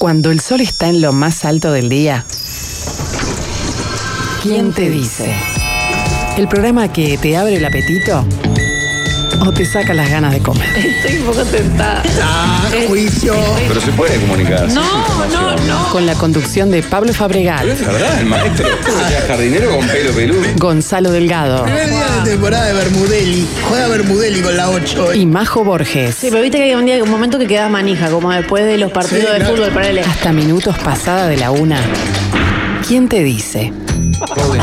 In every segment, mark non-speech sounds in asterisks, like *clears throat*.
Cuando el sol está en lo más alto del día, ¿quién te dice? El programa que te abre el apetito o te saca las ganas de comer. *laughs* Estoy un poco tentada. Ah, juicio. Pero se puede comunicar. No, no, no. Con la conducción de Pablo Fabregal, es verdad, el maestro. Jardinero con pelo peludo. Gonzalo Delgado Primer día de temporada de Bermudelli. Juega Bermudelli con la 8. y Majo Borges. Sí, pero viste que hay un día, un momento que quedas manija, como después de los partidos Sí, de claro. fútbol para él. Hasta minutos pasada de la una. ¿Quién te dice? Buen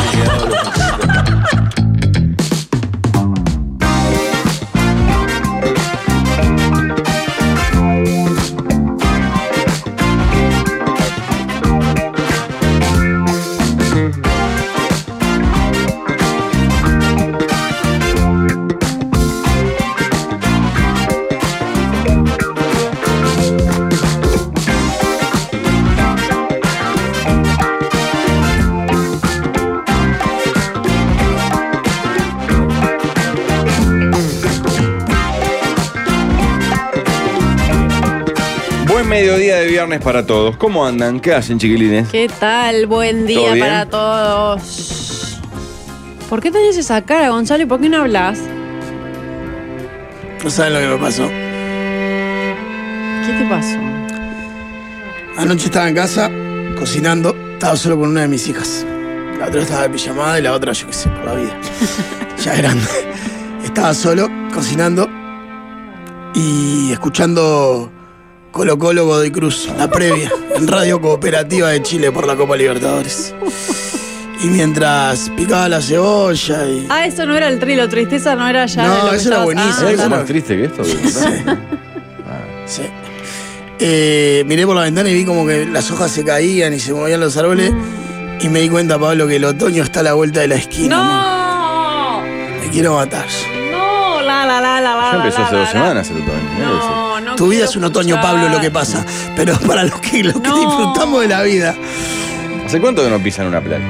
viernes para todos. ¿Cómo andan? ¿Qué hacen, chiquilines? ¿Qué tal? Buen ¿Todo día para todos. ¿Por qué tenés esa cara, Gonzalo? ¿Y por qué no hablas? No saben lo que me pasó. ¿Qué te pasó? Anoche estaba en casa, cocinando. Estaba solo con una de mis hijas. La otra estaba de pijamada y la otra, yo qué sé, por la vida. *laughs* ya grande. Estaba solo, cocinando y escuchando Colo Colo Godoy Cruz, la previa, en Radio Cooperativa de Chile por la Copa Libertadores. Y mientras picaba la cebolla y. Ah, eso no era el trilo, tristeza no era ya. No, eso era estabas- buenísimo, ¿Hay Ah, eso algo no. más triste que esto? Sí. Eh, miré por la ventana y vi como que las hojas se caían y se movían los árboles. Y me di cuenta, Pablo, que el otoño está a la vuelta de la esquina. ¡No! man. Me quiero matar. No, la, la, la, la, la. Ya empezó la, hace la, dos la. semanas el otoño. sí. No, no Tu vida es un otoño, escuchar. Pablo, lo que pasa. Pero para los que, los que No. disfrutamos de la vida. ¿Hace cuánto que no pisan una playa?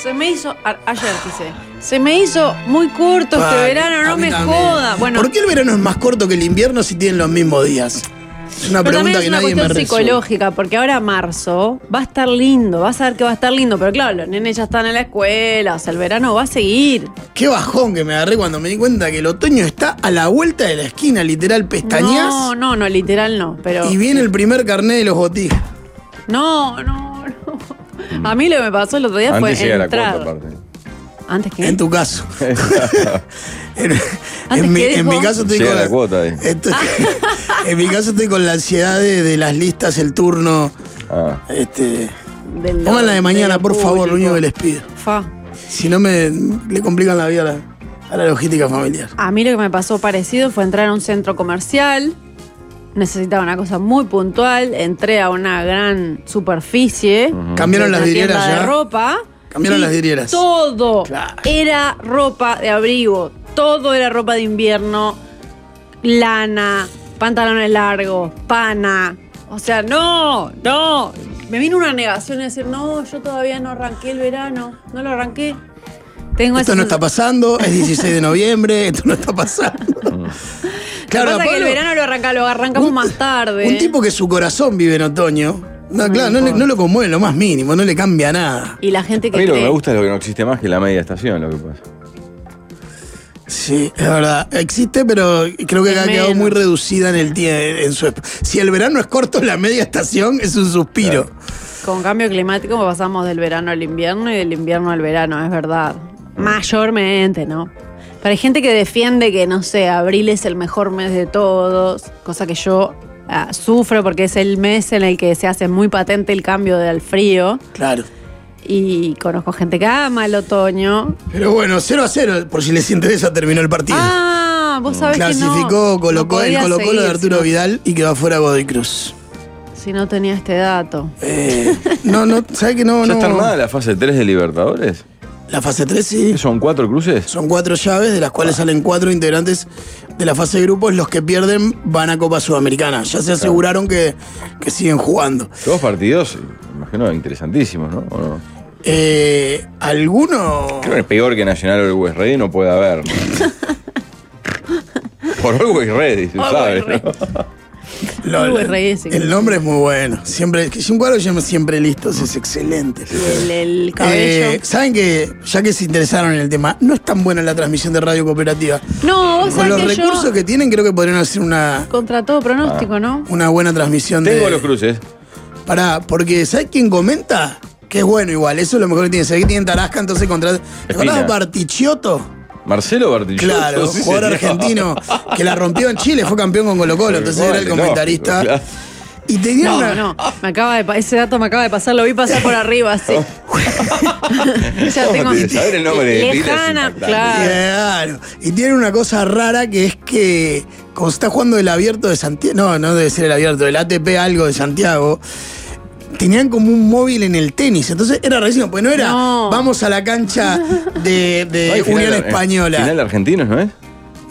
Se me hizo. a- ayer quise. Se me hizo muy corto este Ay, verano, no me también. joda. Bueno, ¿Por qué el verano es más corto que el invierno si tienen los mismos días? Es una pero pregunta también es que una nadie me cuestión resuelve. psicológica, porque ahora marzo va a estar lindo, vas a ver que va a estar lindo, pero claro, los nenes ya están en la escuela, o sea, el verano va a seguir. Qué bajón que me agarré cuando me di cuenta que el otoño está a la vuelta de la esquina, literal, pestañas. No, no, no, literal no, pero. Y viene el primer carnet de los botijas. No, no, no. A mí lo que me pasó el otro día Antes fue llega la entrar. cuota, aparte. ¿Antes que En tu caso. *laughs* *laughs* en, Antes en mi, que en mi caso estoy Llega con la cuota *laughs* estoy- en mi caso estoy con la ansiedad de, de las listas, el turno. Ah. Este, pongan la de mañana, por favor, lo único que les pido. Fa. Si no me le complican la vida a la, a la logística familiar. A mí lo que me pasó parecido fue entrar a un centro comercial. Necesitaba una cosa muy puntual. Entré a una gran superficie. Cambiaron las vidrieras de ya. ropa. Cambiaron y las vidrieras. Todo Claro. era ropa de abrigo. Todo era ropa de invierno. Lana, pantalones largos, pana. O sea, no, no. Me vino una negación de decir, no, yo todavía no arranqué el verano. No lo arranqué. Tengo Esto no está pasando, es 16 de noviembre, *laughs* esto no está pasando. *laughs* Lo que pasa es que el verano lo, arranca, lo arrancamos un- más tarde. Un tipo que su corazón vive en otoño. No, claro, no, le- no lo conmueve lo más mínimo, no le cambia nada. Y la gente A que mí lo que me gusta es lo que no existe más que la media estación, lo que pasa. Sí, es verdad. Existe, pero creo que Es ha quedado muy reducida en el tiempo. En su, si el verano es corto, la media estación es un suspiro. Con cambio climático pasamos del verano al invierno y del invierno al verano, es verdad. Mayormente, ¿no? Pero hay gente que defiende que, no sé, abril es el mejor mes de todos, cosa que yo ah, sufro porque es el mes en el que se hace muy patente el cambio del frío. Claro. Y conozco gente que ama el otoño. Pero bueno, 0 a 0, por si les interesa, terminó el partido. Ah, vos sabés que Clasificó no. Colo no el Colo Colo de Arturo Vidal y quedó afuera Godoy Cruz. Si no tenía este dato. Eh, no, no, ¿sabes que no? ¿Ya no. está armada la fase 3 de Libertadores? La fase 3 sí. ¿Son cuatro cruces? Son cuatro llaves, de las cuales salen cuatro integrantes de la fase de grupos. Los que pierden van a Copa Sudamericana. Ya se aseguraron que, que siguen jugando. Dos partidos, imagino, interesantísimos, ¿no? ¿O no? Eh, ¿Alguno? Creo que peor que Nacional Always Ready no puede haber. ¿no? *laughs* Por Always Ready, se sabe. ¿no? Lo- el nombre es muy bueno. Siempre, que si un cuadro llama Siempre Listos es excelente. El, el cabello. Eh, Saben que, ya que se interesaron en el tema, no es tan buena la transmisión de radio cooperativa. no, vos Con los que recursos yo, que tienen, creo que podrían hacer una, contra todo pronóstico, ¿no? una buena transmisión de. Tengo los cruces. Pará, porque ¿sabes quién comenta? Que es bueno igual, eso es lo mejor que tiene. ¿Sabés que tienen Tarasca? Entonces contra. ¿Te acordás de Espina. Bartichiotto? Marcelo Bartillo. Claro, Sí, jugador señor. argentino que la rompió en Chile, fue campeón con Colo Colo, entonces era el comentarista. claro. Y tenía No, una. no, me acaba de ese dato me acaba de pasar, lo vi pasar por arriba, sí. *laughs* *laughs* ya tengo de saber el nombre de lejana, claro. Claro. Y tiene una cosa rara que es que, como se está jugando el abierto de Santiago, no, no debe ser el abierto, el ATP algo de Santiago, tenían como un móvil en el tenis. Entonces era rarísimo, porque no era No. vamos a la cancha de, de Unión final- Española. Final de argentinos, ¿no es?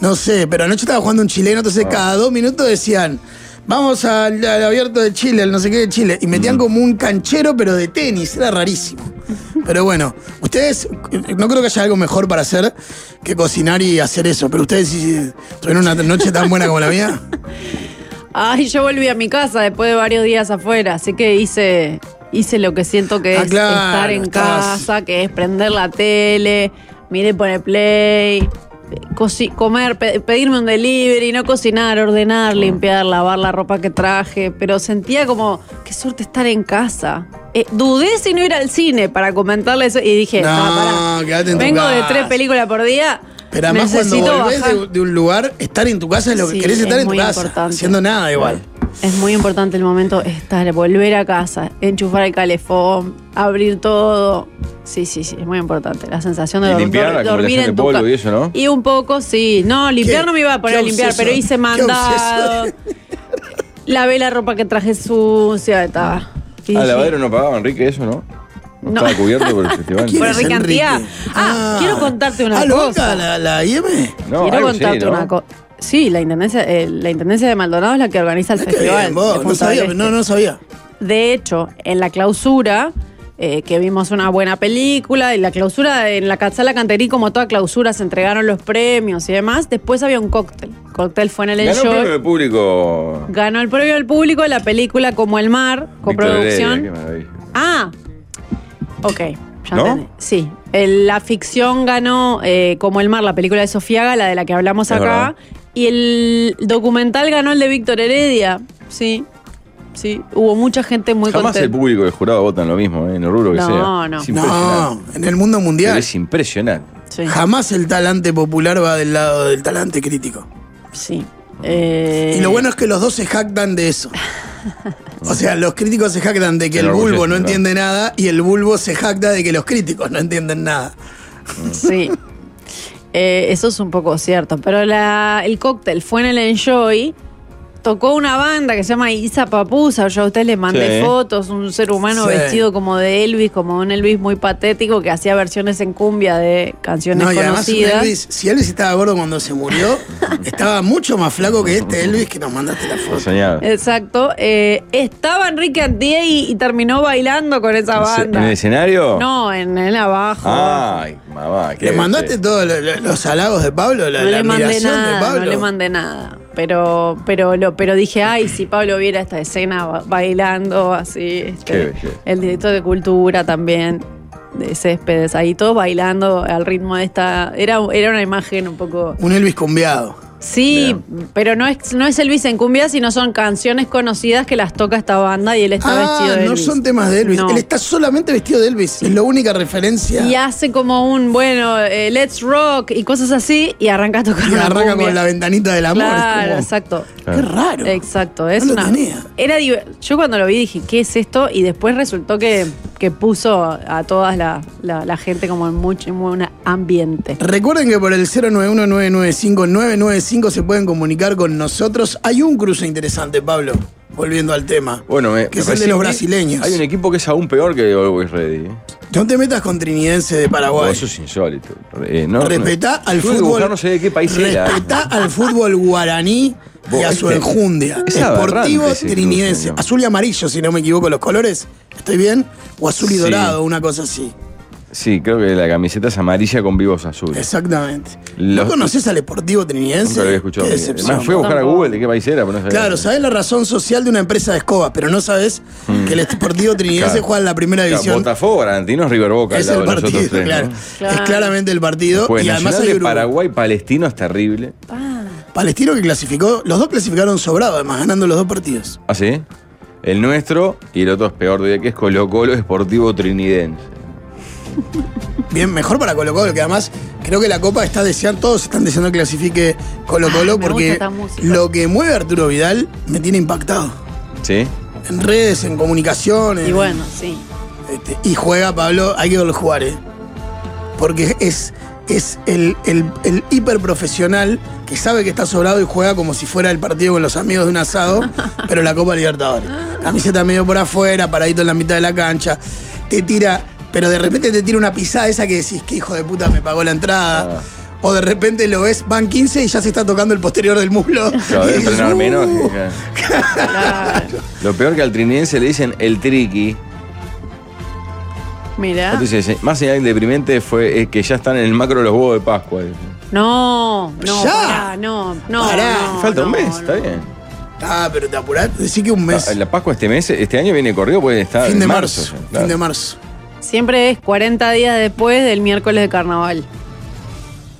No sé, pero anoche estaba jugando un chileno, entonces Ah. cada dos minutos decían. Vamos al, al abierto de Chile, al no sé qué de Chile. Y metían Mm. como un canchero, pero de tenis. Era rarísimo. Pero bueno, ustedes, no creo que haya algo mejor para hacer que cocinar y hacer eso. Pero ustedes, si tuvieron una noche tan buena como la mía. *laughs* Ay, yo volví a mi casa después de varios días afuera, así que hice, hice lo que siento que Ah, es claro, estar en casa, que es prender la tele, mire poner play, coci- comer, pe- pedirme un delivery, no cocinar, ordenar, limpiar, lavar la ropa que traje, pero sentía como, qué suerte estar en casa. Eh, dudé si no ir al cine para comentarle eso y dije, No, no, pará. vengo de tres películas por día. Pero además cuando necesito volvés bajar. de, de un lugar, estar en tu casa es lo que Sí, querés estar es en tu muy casa. importante. Haciendo nada igual. Es muy importante el momento estar, volver a casa, enchufar el calefón, abrir todo. Sí, sí, sí, es muy importante. La sensación de Y dor- limpiar la dormir en tu polvo y eso, ¿no? Y un poco, sí. No, limpiar Qué- no me iba a poner a limpiar, obseso, pero hice mandado. *laughs* Lavé la ropa que traje sucia, estaba. Ah, lavadero no pagaba, Enrique, eso, ¿no? No, No. estaba cubierto por el *laughs* festival. ¿Quién Por es Enrique Enrique? Antía. Ah, quiero contarte una ah, ¿lo cosa. la, la IM? No, Quiero algo sí, contarte ¿no? una cosa. Sí, la intendencia, eh, la intendencia de Maldonado es la que organiza el festival. bien, vos, de no sabía, del Este. no, no sabía. De hecho, en la clausura, eh, que vimos una buena película, y la clausura, en la sala Canterí, como toda clausura, se entregaron los premios y demás. Después había un cóctel. El cóctel fue en el Ganó Enjoy. premio de público. Ganó el premio del público la película Como el Mar, coproducción. Heredia. Ah, ok. Ya ¿No? entendí. Sí. El- la ficción ganó eh, Como el Mar, la película de Sofía la de la que hablamos Es acá. verdad. Y el documental ganó el de Víctor Heredia. Sí. Sí. Hubo mucha gente muy Jamás el contenta. público y el jurado votan lo mismo, ¿eh? en el rubro que No, sea. no. Es impresionante. No, en el mundo Pero mundial. es impresionante. Sí. Jamás el talante popular va del lado del talante crítico. sí. Eh, Y lo bueno es que los dos se jactan de eso. *laughs* O sea, los críticos se jactan de que el bulbo no entiende nada y el bulbo se jacta de que los críticos no entienden nada. Sí. Eh, eso es un poco cierto. Pero la- el cóctel fue en el Enjoy. Tocó una banda que se llama Isa Papusa. Yo a ustedes les mandé Sí. fotos. Un ser humano Sí. vestido como de Elvis, como un Elvis muy patético que hacía versiones en cumbia de canciones No, y además conocidas. Elvis, si Elvis estaba gordo cuando se murió, *laughs* estaba mucho más flaco que este Elvis que nos mandaste la foto. Soñado. Exacto. Eh, estaba Enrique Antier y, y terminó bailando con esa ¿En banda. el escenario? No, en el abajo. Ay, mamá. ¿Le mandaste todos lo- lo- los halagos de Pablo? La, no la le mandé de nada, Pablo. no le mandé nada. Pero, pero, lo, pero dije, ay, si Pablo viera esta escena ba- bailando así, este, el director de cultura también, de Céspedes, ahí todos bailando al ritmo de esta. Era, era una imagen un poco. Un Elvis cumbiado. Sí, pero no es, no es Elvis en cumbia, sino son canciones conocidas que las toca esta banda y él está Ah, vestido de no Elvis. son temas de Elvis. No. Él está solamente vestido de Elvis. Es la única referencia. Y hace como un, bueno, eh, let's rock y cosas así, y arranca a tocar Y una arranca cumbia. con la ventanita del amor. Claro, como- exacto. Qué raro. Exacto, es No lo una. tenía. Era Yo cuando lo vi dije, ¿qué es esto? Y después resultó que, que puso a toda la, la- la gente como en mucho en un ambiente. Recuerden que por el 091-995-995 se pueden comunicar con nosotros. Hay un cruce interesante, Pablo. Volviendo al tema. Bueno, me, Que es me el de los brasileños. Hay un equipo que es aún peor que Always Ready. ¿eh? No te metas con Trinidense de Paraguay. eso es insólito. Eh, no, Respetá no. al fútbol. no sé de qué país era. Respetá al fútbol guaraní y a su este, enjundia. es Esportivo trinidense. Azul y amarillo, si no me equivoco, los colores. ¿Estoy bien? O azul y Sí. dorado, una cosa así. Sí, creo que la camiseta es amarilla con vivos azules. Exactamente. Los- ¿No conoces al Sportivo Trinidense? Nunca lo había escuchado. Qué decepción. Además, fui a buscar a. Google de qué país era, pero no sabía. Claro, sabes la razón social de una empresa de escobas, pero no sabes que el Sportivo Trinidense Mm. Claro. juega en la primera Claro, división. Botafogo, Argentino es River Boca. es el de partido, tres, claro. ¿no? Claro. Es claramente el partido. Y además hay de. Paraguay Palestino es terrible. Palestino que clasificó, los dos clasificaron sobrado, además, ganando los dos partidos. ¿Ah, sí? El nuestro y el otro es peor todavía, que es Colo Colo Esportivo Trinidense. Bien, mejor para Colo Colo, que además creo que la Copa está deseando, todos están deseando que clasifique Colo Colo Ah, porque lo que mueve Arturo Vidal me tiene impactado. ¿Sí? En redes, en comunicaciones. Y bueno, sí. Este, y juega Pablo, hay que verlo jugar, ¿eh? Porque es, es el, el, el hiperprofesional que sabe que está sobrado y juega como si fuera el partido con los amigos de un asado, *laughs* pero la Copa Libertadores. Camiseta medio por afuera, paradito en la mitad de la cancha, te tira, pero de repente te tira una pisada esa que decís, que hijo de puta me pagó la entrada. Ah. O de repente lo ves, van 15 y ya se está tocando el posterior del muslo. Claro, entrenar "Uh". menos. Claro. Lo peor que al trinidense le dicen el triqui. Mira. Entonces, más señal deprimente fue eh, que ya están en el macro los huevos de Pascua. No, no, Ya. pará, no, no. Pará. no, Falta un mes, no. está bien. Ah, pero te apurás, decí que un mes. La Pascua este mes, este año viene corrido, puede estar fin en de marzo. marzo. ya, claro. Fin de marzo. Siempre es 40 días después del miércoles de carnaval.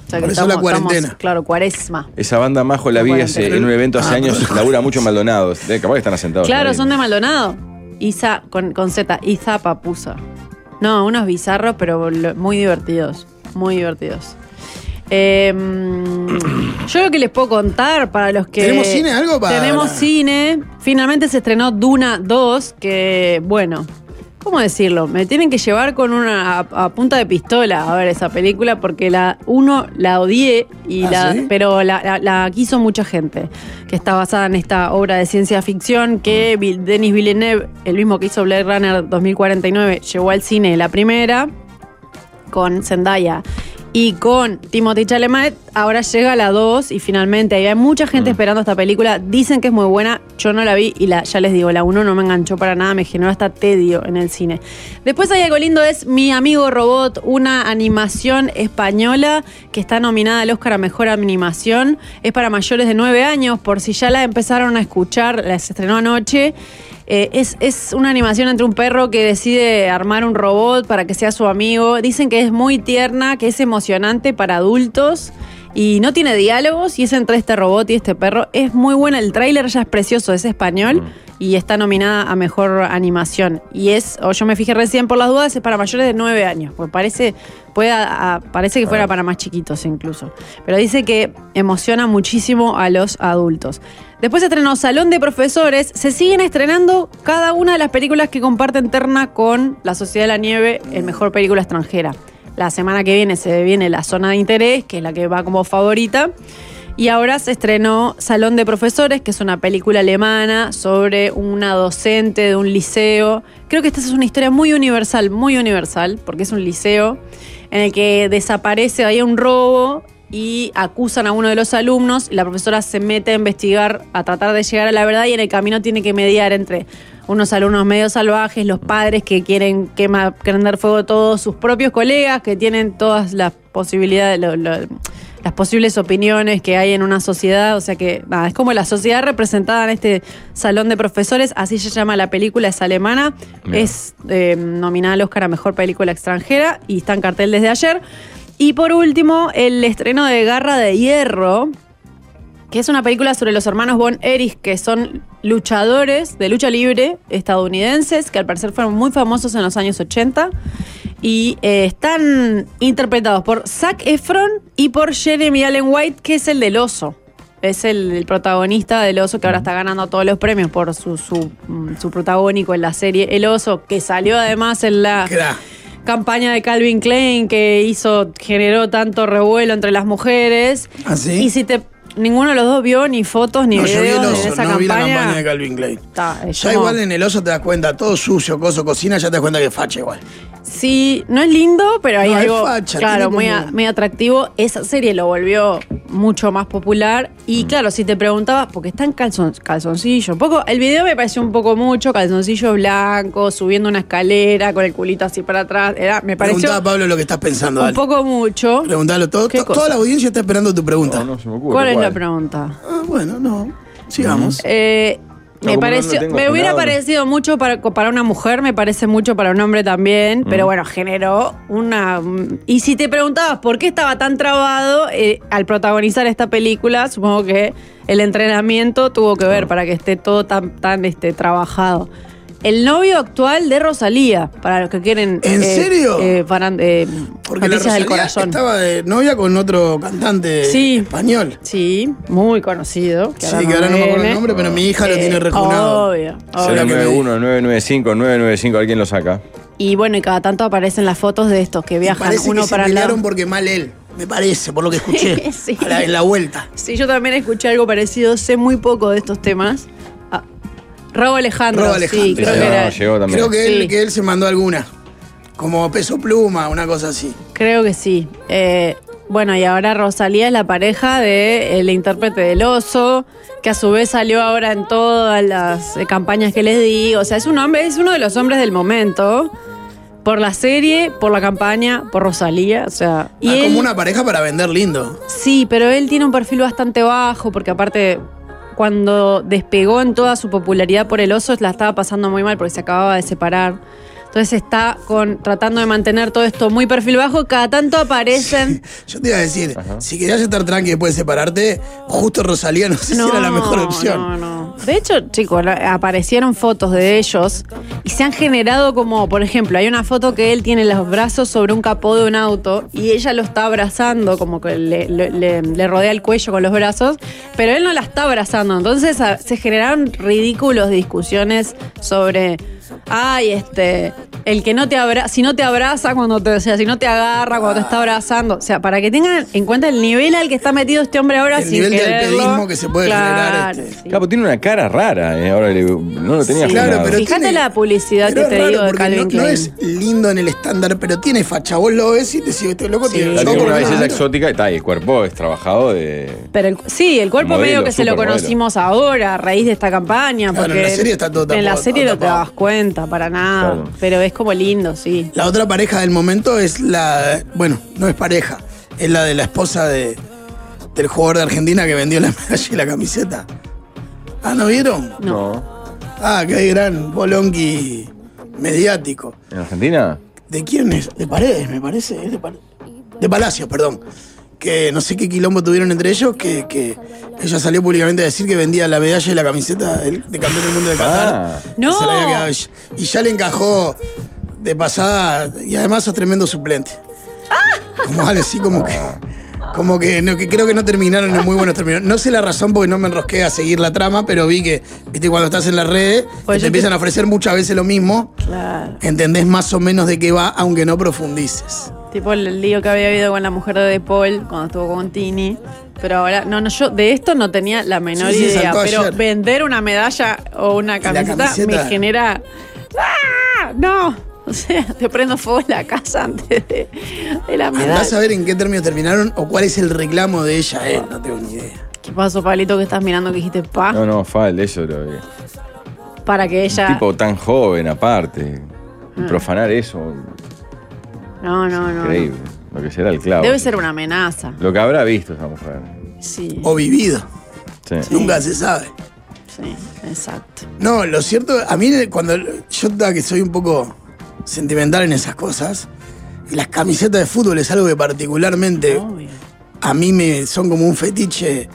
O sea Por eso la cuarentena. claro, cuaresma. Esa banda Majo la vi hace- en un evento hace Ah, años, labura mucho en Maldonado. Eh, Capaz que están asentados. Claro, ahí. son de Maldonado. Isa, con, con Z, Isa Papusa. No, unos bizarros, pero lo- muy divertidos. Muy divertidos. Eh, *clears throat* yo lo que les puedo contar para los que. ¿Tenemos cine? ¿Algo para Tenemos cine. Finalmente se estrenó Duna 2, que, bueno. ¿Cómo decirlo? Me tienen que llevar con una a, a punta de pistola a ver esa película porque la uno la odié y ¿Ah, la sí? pero la, la- la quiso mucha gente que está basada en esta obra de ciencia ficción que Mm. Vil- Denis Villeneuve, el mismo que hizo Blade Runner 2049, llevó al cine la primera con Zendaya y con Timothy Chalamet, ahora llega la 2 y finalmente hay mucha Mm. gente esperando esta película, dicen que es muy buena, yo no la vi y la, ya les digo, la 1 no me enganchó para nada, me generó hasta tedio en el cine. Después hay algo lindo, es Mi Amigo Robot, una animación española que está nominada al Oscar a Mejor Animación, es para mayores de 9 años, por si ya la empezaron a escuchar, la se estrenó anoche. Eh, es, es una animación entre un perro que decide armar un robot para que sea su amigo. Dicen que es muy tierna, que es emocionante para adultos y no tiene diálogos y es entre este robot y este perro. Es muy buena, el tráiler ya es precioso, es español y está nominada a Mejor Animación. Y es, o yo me fijé recién por las dudas, es para mayores de 9 años, porque parece, puede, a- a- parece que fuera para más chiquitos incluso. Pero dice que emociona muchísimo a los adultos. Después se estrenó Salón de Profesores. Se siguen estrenando cada una de las películas que comparten terna con La Sociedad de la Nieve en Mejor Película Extranjera. La semana que viene se viene La Zona de Interés, que es la que va como favorita. Y ahora se estrenó Salón de Profesores, que es una película alemana sobre una docente de un liceo. Creo que esta es una historia muy universal, muy universal, porque es un liceo en el que desaparece, hay un robo y acusan a uno de los alumnos y la profesora se mete a investigar, a tratar de llegar a la verdad y en el camino tiene que mediar entre unos alumnos medio salvajes, los padres que quieren quema, prender fuego todos, sus propios colegas que tienen todas las posibilidades, lo- lo- las posibles opiniones que hay en una sociedad, o sea que nada, es como la sociedad representada en este salón de profesores, así se llama la película, es alemana, es eh, nominada al Oscar a Mejor Película Extranjera y está en cartel desde ayer. Y por último, el estreno de Garra de Hierro, que es una película sobre los hermanos Von Erich, que son luchadores de lucha libre estadounidenses, que al parecer fueron muy famosos en los años 80. Y eh, están interpretados por Zac Efron y por Jeremy Allen White, que es el del oso. Es el, el protagonista del oso que ahora está ganando todos los premios por su, su, mm, su protagónico en la serie El oso, que salió además en la campaña de Calvin Klein que hizo, generó tanto revuelo entre las mujeres. ¿Ah, sí? Y si te ninguno de los dos vio ni fotos ni No, yo vi videos el de oso, esa no vi la campaña. campaña de Calvin Klein. Es Ya como- igual en el oso te das cuenta, todo sucio, coso, cocina, ya te das cuenta que es facha igual. Sí, no es lindo, pero hay No, es algo facha, claro, muy, como- a- muy atractivo. Esa serie lo volvió mucho más popular. Y Mm. claro, si te preguntabas, porque está en calzon, calzoncillo, un poco, el video me pareció un poco mucho, calzoncillo blanco, subiendo una escalera con el culito así para atrás. Era, me pareció Preguntá a Pablo lo que estás pensando. un dale. poco mucho. Preguntalo todo. ¿Qué to- cosa? Toda la audiencia está esperando tu pregunta. No, no se me ocurre. ¿Cuál es la pregunta? Ah, bueno, no. Sigamos. Eh, No, me no pareció, me hubiera parecido mucho para, para una mujer, me parece mucho para un hombre también, pero bueno, generó una... Y si te preguntabas por qué estaba tan trabado eh, al protagonizar esta película, supongo que el entrenamiento tuvo que ver para que esté todo tan, tan este, trabajado. El novio actual de Rosalía, para los que quieren... ¿En serio? eh, para, eh, Porque la del corazón. estaba de novia con otro cantante Sí. español. Sí, muy conocido. sí, que ahora no me acuerdo el nombre, pero mi hija lo Eh, tiene rejunado. Obvio, obvio. Será que me- 091 995 995, ¿alguien lo saca? Y bueno, y cada tanto aparecen las fotos de estos que viajan parece uno que se para el lado. pelearon porque mal él. Me parece, por lo que escuché. *laughs* Sí. la- en la vuelta. Sí, yo también escuché algo parecido, sé muy poco de estos temas. Raúl Alejandro, sí, Alejandro. creo Sí, que no, era. llegó también. Creo que él, Sí. que él se mandó alguna. Como peso pluma, una cosa así. Creo que sí. Eh, bueno, y ahora Rosalía es la pareja del intérprete del oso, que a su vez salió ahora en todas las eh, campañas que les di. O sea, es un hombre, es uno de los hombres del momento. Por la serie, por la campaña, por Rosalía. O sea. Y Ah, él- como una pareja para vender lindo. Sí, pero él tiene un perfil bastante bajo, porque aparte, cuando despegó en toda su popularidad por el oso, la estaba pasando muy mal porque se acababa de separar. Entonces está con, tratando de mantener todo esto muy perfil bajo. Cada tanto aparecen. *laughs* Yo te iba a decir, si querías estar tranqui después de separarte, justo Rosalía no sé si era la mejor opción. No, no. De hecho, chicos, aparecieron fotos de ellos y se han generado como, por ejemplo, hay una foto que él tiene los brazos sobre un capó de un auto y ella lo está abrazando, como que le, le- le- le rodea el cuello con los brazos, pero él no la está abrazando. Entonces se generaron ridículos discusiones sobre. Ay, este, el que no te abraza, si no te abraza cuando te, o sea, si no te agarra cuando te está abrazando, o sea, para que tengan en cuenta el nivel al que está metido este hombre ahora El sin nivel de quererlo. alpedismo que se puede generar, Claro, este. sí. Capo, tiene una cara rara, eh, ahora le- no lo tenía Sí. Claro, pero Fíjate tiene- la publicidad pero que es te raro digo de Calvin no, es lindo en el estándar, pero tiene facha. Vos lo ves y te decís, este loco Sí. tiene tiene una lo belleza exótica y está, y el cuerpo es trabajado de. Pero el- sí, el cuerpo Modelo, medio que se lo conocimos ahora a raíz de esta campaña. Claro, porque en la serie está todo En la serie no te das cuenta para nada. Claro. Pero es como lindo, sí. La otra pareja del momento es la. Bueno, no es pareja, es la de la esposa de, del jugador de Argentina que vendió la *laughs* medalla y la camiseta. Ah, ¿no vieron? No. Ah, qué gran bolonqui mediático. ¿En Argentina? ¿De quién es? De Paredes, me parece. es de, Pal- de Palacios, perdón. Que no sé qué quilombo tuvieron entre ellos, que, que ella salió públicamente a decir que vendía la medalla y la camiseta de campeón del mundo de Qatar. Ah. No. se la había quedado ella. Y ya le encajó de pasada, y además sos tremendo suplente. Como algo así como que. Como que, no, que creo que no terminaron en muy buenos términos. No sé la razón porque no me enrosqué a seguir la trama, pero vi que, viste, cuando estás en las redes, Pues te empiezan te- a ofrecer muchas veces lo mismo Claro. entendés más o menos de qué va, aunque no profundices. Tipo el lío que había habido con la mujer de De Paul cuando estuvo con Tini. Pero ahora, no, no, yo de esto no tenía la menor Sí, idea. Pero ayer. vender una medalla o una camiseta, camiseta. me genera. ¡Ah! No. *laughs* O sea, te prendo fuego en la casa antes de, de la Andás a medalla. ver en qué términos terminaron o cuál es el reclamo de ella, eh. No tengo ni idea. ¿Qué pasó, Pablito, que estás mirando que dijiste pa? No, no, Fal, eso lo que. Para que ella. Un tipo tan joven, aparte. Y Ah. profanar eso, No, no, no. increíble. Lo que será el clavo. Debe ser una amenaza. Lo que habrá visto esa mujer. Sí, O vivido. Sí. Nunca se sabe. sí, exacto. No, lo cierto, a mí cuando yo que soy un poco sentimental en esas cosas, las camisetas de fútbol es algo que particularmente Obvio. a mí me son como un fetiche.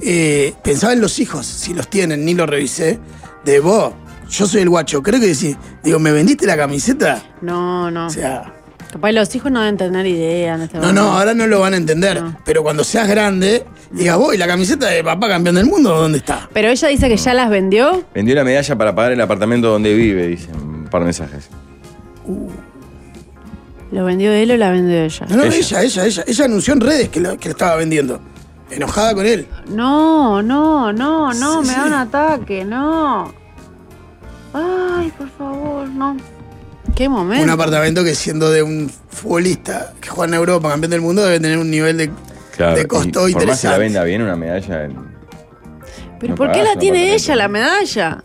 Eh, pensaba en los hijos, si los tienen, ni lo revisé, de vos, yo soy el guacho, creo que decís, digo, ¿me vendiste la camiseta? No, no. O sea, Capaz los hijos no deben tener idea en este No, momento. no, ahora no lo van a entender. No. Pero cuando seas grande, digas, vos, ¿y la camiseta de papá campeón del mundo dónde está? Pero ella dice que ya las vendió. Vendió la medalla para pagar el apartamento donde vive, dicen un par de mensajes. ¿Lo vendió él o la vendió ella? No, no, Ella. ella, ella, ella. Ella anunció en redes que lo, que lo estaba vendiendo. Enojada con él. No, no, no, no, Sí, me sí. da un ataque, no. Ay, por favor, no. Qué momento. Un apartamento que siendo de un futbolista que juega en Europa, campeón del mundo, debe tener un nivel de, Claro, de costo y por más que la interesante. venda bien una medalla. en- Pero no ¿por qué la tiene ella, la medalla?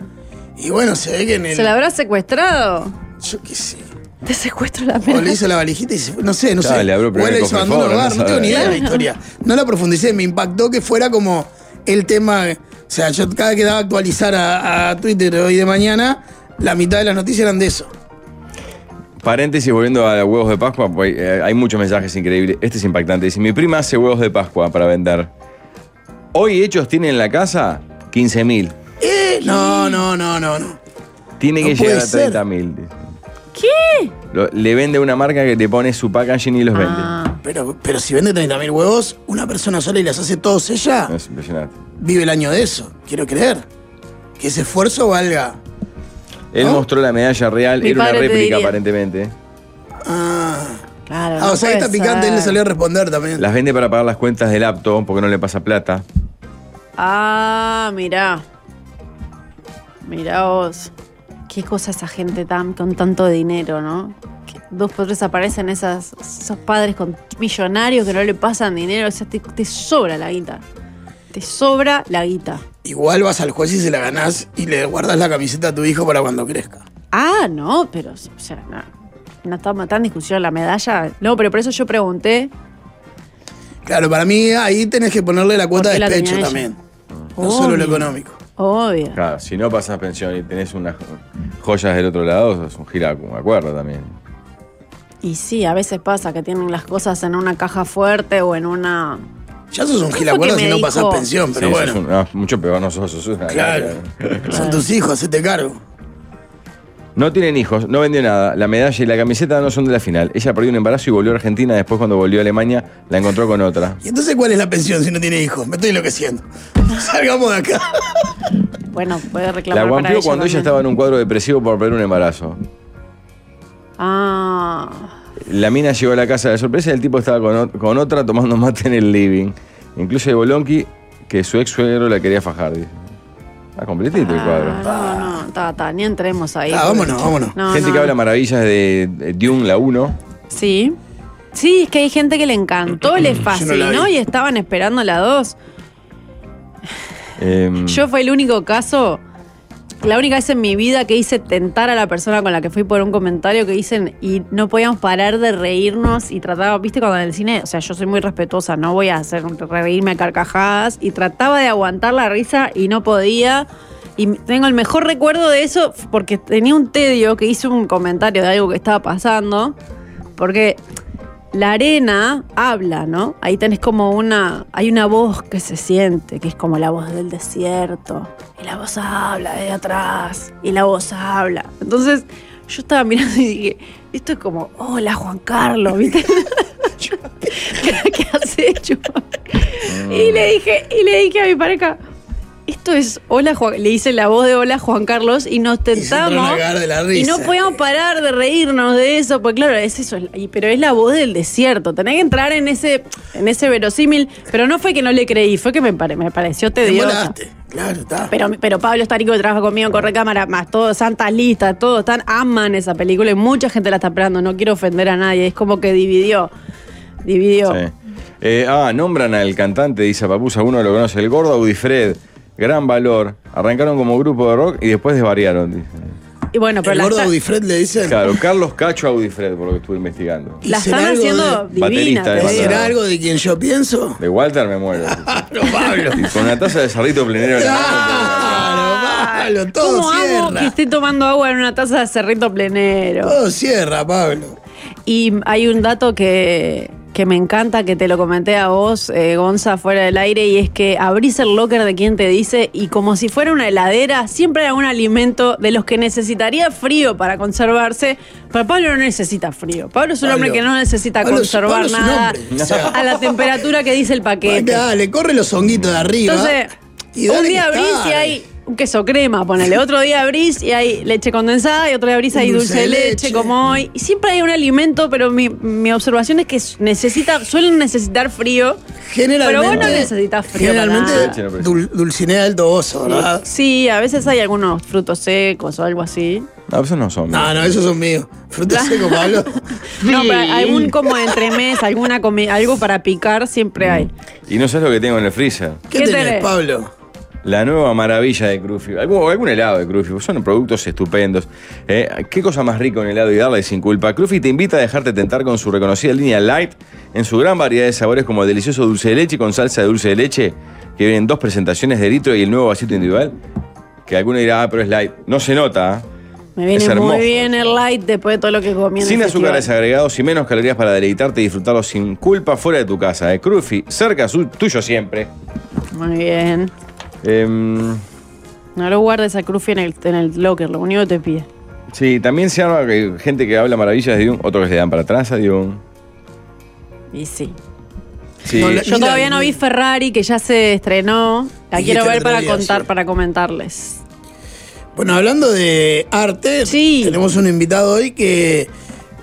Y bueno, se ve que en el. ¿Se la habrá secuestrado? Yo qué sé. Te secuestro la pena. O le hizo la valijita y se. No sé, no sé. Abro o le hizo abandono hogar, no, no tengo ni idea de la historia. No la profundicé, me impactó que fuera como el tema. O sea, yo cada que daba a actualizar a, Twitter hoy de mañana, la mitad de las noticias eran de eso. Paréntesis, volviendo a huevos de Pascua, pues, eh, hay muchos mensajes increíbles. Este es impactante. Dice, mi prima hace huevos de Pascua para vender. Hoy hechos tiene en la casa 15.000. Eh, no, no, no, no, no. Tiene que llegar a 30.000. ¿Qué? Le vende una marca que te pone su packaging y los Ah. Pero, pero si vende 30.000 huevos, una persona sola y las hace todos ella. Es impresionante. vive el año de eso. Quiero creer. Que ese esfuerzo valga. Él mostró la medalla real, Mi era una réplica aparentemente. Ah, Claro. Ah, o sea, esta picante él le salió a responder también. Las vende para pagar las cuentas del apto porque no le pasa plata. Ah, mirá. Mirá vos. Qué cosa esa gente tan con tanto dinero, ¿no? Que dos por tres aparecen esas, esos padres con millonarios que no le pasan dinero. O sea, te, te sobra la guita. Te sobra la guita. Igual vas al juez y se la ganás y le guardas la camiseta a tu hijo para cuando crezca. Ah, no, pero, o sea, no, no estamos tan discusión la medalla. No, pero por eso yo pregunté. Claro, para mí ahí tenés que ponerle la cuota de despecho también. No solo lo económico. Obvio. Claro, si no pasas pensión y tenés unas joyas del otro lado, es un gira me acuerdo también. Y sí, a veces pasa que tienen las cosas en una caja fuerte o en una. Ya sos un que si no pasás pensión, pero Sí, bueno. sos un- no, mucho peor no sos, sos una Claro. Son tus hijos, hacete cargo. No tienen hijos, no vendió nada. La medalla y la camiseta no son de la final. Ella perdió un embarazo y volvió a Argentina. Después, cuando volvió a Alemania, la encontró con otra. ¿Y entonces cuál es la pensión si no tiene hijos? Me estoy enloqueciendo. *laughs* Salgamos de acá. Bueno, puede reclamar. La guampió cuando ella estaba en un cuadro depresivo por perder un embarazo. Ah. La mina llegó a la casa de sorpresa y el tipo estaba con, ot- con otra tomando *laughs* mate en el living. Incluye Bolonqui que su ex suegro la quería fajar. Dice. Está completito el cuadro. Ah, no, no, ta, ta, ni entremos ahí. Ah, vámonos, vámonos. No, Gente no. que habla maravillas de, de Dune, la 1. Sí. Sí, es que hay gente que le encantó, le fascinó y estaban esperando la 2. Em, Yo fue el único caso, la única vez en mi vida que hice tentar a la persona con la que fui por un comentario que dicen y no podíamos parar de reírnos y trataba, viste, cuando en el cine, o sea, yo soy muy respetuosa, no voy a hacer reírme a carcajadas y trataba de aguantar la risa y no podía. Y tengo el mejor recuerdo de eso porque tenía un tedio que hizo un comentario de algo que estaba pasando. Porque la arena habla, ¿no? Ahí tenés como una. Hay una voz que se siente, que es como la voz del desierto. Y la voz habla desde atrás. Y la voz habla. Entonces, yo estaba mirando y dije, esto es como, hola Juan Carlos, ¿viste? *laughs* ¿Qué, qué has hecho? Y le dije, y le dije a mi pareja. Esto es Hola Juan, le hice la voz de Hola Juan Carlos y nos tentamos de la y no podíamos parar de reírnos de eso, porque claro, es eso, pero es la voz del desierto, tenés que entrar en ese, en ese verosímil, pero no fue que no le creí, fue que me, pare- me pareció Te tediosa. molaste. Claro, está. Pero, pero Pablo Estarico que trabaja conmigo en Corre Cámara, más todos, Santas Listas, todos están, aman esa película y mucha gente la está esperando, no quiero ofender a nadie, es como que dividió, dividió. Sí. Eh, ah, nombran al cantante, dice Papusa, uno lo conoce, el gordo Audifred. Gran valor. Arrancaron como grupo de rock y después desvariaron. dice. Y bueno, pero el la, gordo Audifred le dicen. Claro, Carlos Cacho Audifred, por lo que estuve investigando. ¿Y la están haciendo de- divina, Baterista. ¿Será algo de quien yo pienso? De Walter me muero. *laughs* Claro, Pablo. Y con una taza de cerrito plenero en la mano. Claro, Pablo, todo ¿Cómo amo cierra. que esté tomando agua en una taza de cerrito plenero? Todo cierra, Pablo. Y hay un dato que, que me encanta, que te lo comenté a vos, eh, Gonza, fuera del aire, y es que abrís el locker de quien te dice y como si fuera una heladera, siempre hay un alimento de los que necesitaría frío para conservarse, pero Pablo no necesita frío. Pablo es un Pablo. hombre que no necesita Pablo conservar Pablo un nada hombre, o sea. a la temperatura que dice el paquete. Dale, corre los honguitos de arriba. Entonces, y un dale día que abrís y hay un queso crema, ponele. Otro día abrís y hay leche condensada y otro día abrís y hay dulce de leche, como hoy. Y siempre hay un alimento, pero mi, mi observación es que necesita, suelen necesitar frío. Generalmente. Pero vos no necesitas frío para Generalmente, nada. dul- dulcinea alto oso, ¿verdad? Sí, a veces hay algunos frutos secos o algo así. No, esos no son. No, no, esos son míos. Frutos *laughs* secos, Pablo. No, pero algún como entremés, alguna comi- algo para picar siempre hay. Y no sabes lo que tengo en el freezer. ¿Qué, ¿Qué tenés, tenés? Pablo? La nueva maravilla de Crufi. Algún, algún helado de Crufi. Son productos estupendos. Eh, ¿Qué cosa más rica un helado y darle sin culpa? Crufi te invita a dejarte tentar con su reconocida línea Light en su gran variedad de sabores como el delicioso dulce de leche con salsa de dulce de leche que vienen en dos presentaciones de litro y el nuevo vasito individual. Que alguno dirá, ah, pero es light. No se nota. ¿eh? Me viene muy bien el light después de todo lo que comí Sin azúcares agregados y menos calorías para deleitarte y disfrutarlo sin culpa fuera de tu casa. Eh. Crufi, cerca su- tuyo siempre. Muy bien. Em, No lo guardes a Crufi en el, en el locker, lo único que te pide. sí, también se llama que gente que habla maravillas de Dune, otros que se dan para atrás a Dune. Y sí. Sí. No, la- Yo todavía no vi Ferrari, que ya se estrenó. La quiero ver otro para contar, sí. para comentarles. Bueno, hablando de arte, Sí. tenemos un invitado hoy que